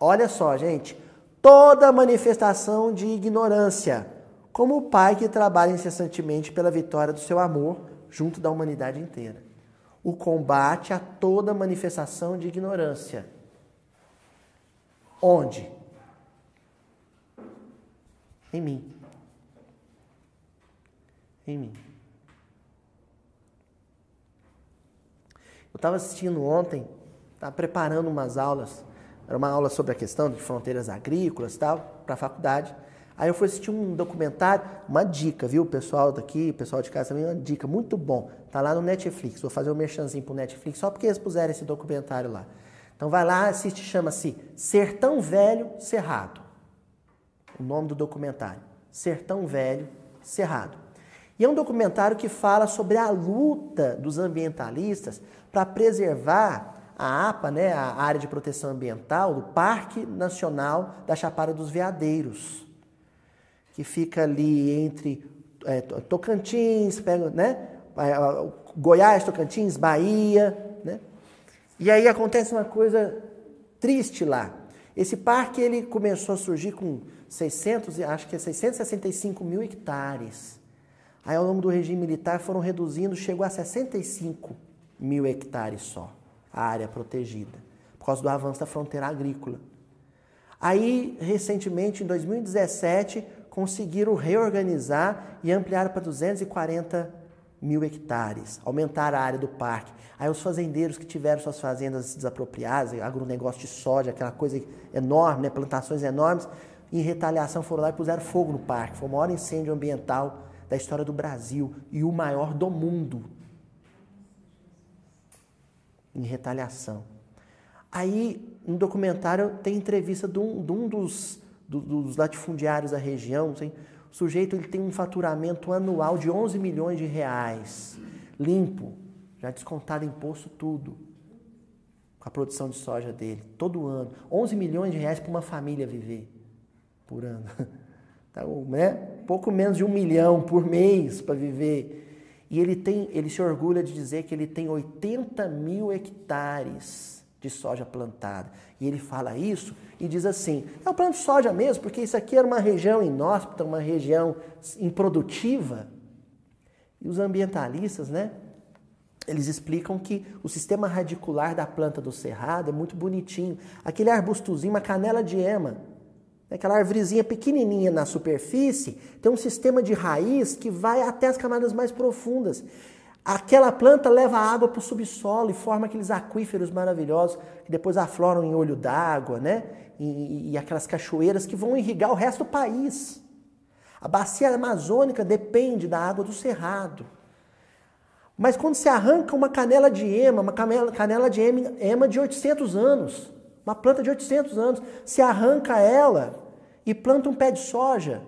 olha só, gente, toda manifestação de ignorância como o Pai que trabalha incessantemente pela vitória do seu amor junto da humanidade inteira. O combate a toda manifestação de ignorância. Onde? Em mim. Em mim. Eu estava assistindo ontem, estava preparando umas aulas, era uma aula sobre a questão de fronteiras agrícolas tal, para a faculdade. Aí eu fui assistir um documentário, uma dica, viu? Pessoal daqui, pessoal de casa também, uma dica muito bom. Tá lá no Netflix. Vou fazer um merchanzinho pro Netflix só porque eles puseram esse documentário lá. Então vai lá, assiste, chama-se Sertão Velho Cerrado. O nome do documentário. Sertão Velho Cerrado. E é um documentário que fala sobre a luta dos ambientalistas para preservar a APA, né, a Área de Proteção Ambiental, do Parque Nacional da Chapada dos Veadeiros que fica ali entre é, Tocantins, pega, né? Goiás, Tocantins, Bahia, né? E aí acontece uma coisa triste lá. Esse parque ele começou a surgir com 600, acho que é 665 mil hectares. Aí ao longo do regime militar foram reduzindo, chegou a 65 mil hectares só, a área protegida, por causa do avanço da fronteira agrícola. Aí, recentemente, em 2017, conseguiram reorganizar e ampliar para 240 mil hectares, aumentar a área do parque. Aí os fazendeiros que tiveram suas fazendas desapropriadas, agronegócio de soja, aquela coisa enorme, né, plantações enormes, em retaliação foram lá e puseram fogo no parque. Foi o maior incêndio ambiental da história do Brasil e o maior do mundo. Em retaliação. Aí, no documentário, tem entrevista de um, de um dos do, dos latifundiários da região, assim, o sujeito ele tem um faturamento anual de 11 milhões de reais, limpo, já descontado imposto tudo. Com a produção de soja dele, todo ano. 11 milhões de reais para uma família viver por ano. [laughs] Então, né? Pouco menos de um milhão por mês para viver. E ele tem, ele se orgulha de dizer que ele tem 80 mil hectares de soja plantada. E ele fala isso e diz assim: é o plano de soja mesmo, porque isso aqui era uma região inóspita, uma região improdutiva. E os ambientalistas, né? Eles explicam que o sistema radicular da planta do cerrado é muito bonitinho. Aquele arbustozinho, uma canela de ema, aquela árvorezinha pequenininha na superfície, tem um sistema de raiz que vai até as camadas mais profundas. Aquela planta leva água para o subsolo e forma aqueles aquíferos maravilhosos que depois afloram em olho d'água, né? E, e, aquelas cachoeiras que vão irrigar o resto do país. A bacia amazônica depende da água do cerrado. Mas quando se arranca uma canela de ema, uma canela de ema de 800 anos, uma planta de 800 anos, se arranca ela e planta um pé de soja,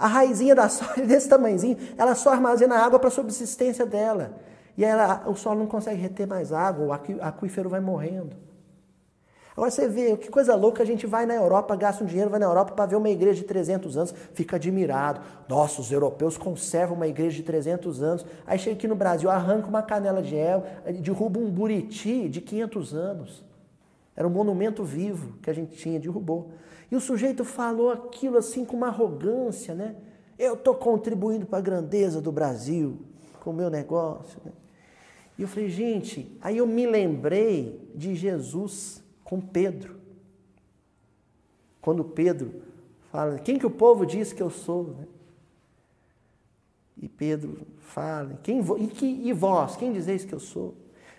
a raizinha da [laughs] soja desse tamanhozinho, ela só armazena água para a subsistência dela. E ela, o solo não consegue reter mais água, o aquífero vai morrendo. Agora você vê, que coisa louca, a gente vai na Europa, gasta um dinheiro, vai na Europa para ver uma igreja de 300 anos, fica admirado. Nossa, os europeus conservam uma igreja de 300 anos. Aí chega aqui no Brasil, arranca uma canela de el, derruba um buriti de 500 anos. Era um monumento vivo que a gente tinha, derrubou. E o sujeito falou aquilo assim com uma arrogância, né? Eu estou contribuindo para a grandeza do Brasil com o meu negócio. Né? E eu falei, gente, aí eu me lembrei de Jesus com Pedro. Quando Pedro fala, quem que o povo diz que eu sou? Né? E Pedro fala, quem, e, que, e vós, quem dizeis que eu sou?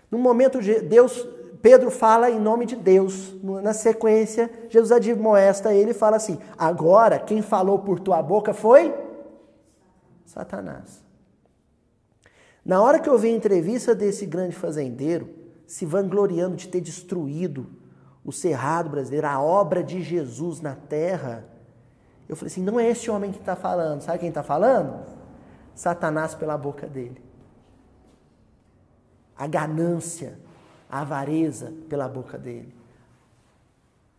No momento, Deus Pedro fala em nome de Deus. Na sequência, Jesus admoesta ele e fala assim: Agora, quem falou por tua boca foi Satanás. Na hora que eu vi a entrevista desse grande fazendeiro, se vangloriando de ter destruído o cerrado brasileiro, a obra de Jesus na terra, eu falei assim: não é esse homem que está falando. Sabe quem está falando? Satanás pela boca dele. A ganância, a avareza pela boca dele,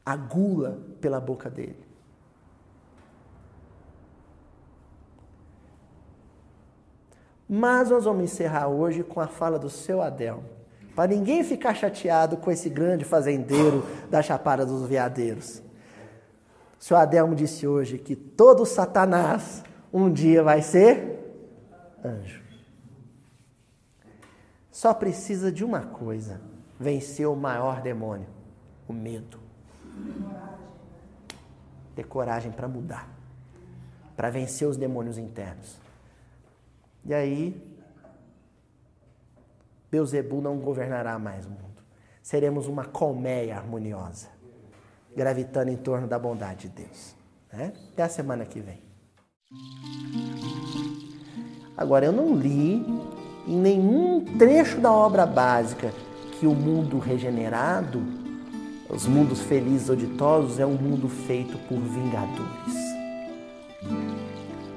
a gula pela boca dele. Mas nós vamos encerrar hoje com a fala do seu Adelmo, para ninguém ficar chateado com esse grande fazendeiro da Chapada dos Veadeiros. O seu Adelmo disse hoje que todo Satanás um dia vai ser anjo. Só precisa de uma coisa venceu o maior demônio, o medo. Ter coragem para mudar, para vencer os demônios internos. E aí, Beuzebu não governará mais o mundo. Seremos uma colmeia harmoniosa, gravitando em torno da bondade de Deus. Né? Até a semana que vem. Agora, eu não li em nenhum trecho da obra básica que o mundo regenerado, os mundos felizes ou é um mundo feito por vingadores.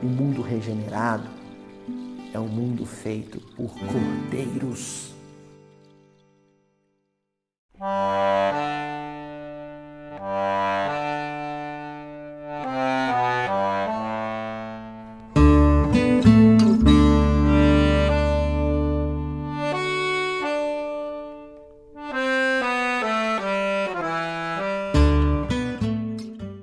O mundo regenerado é um mundo feito por cordeiros.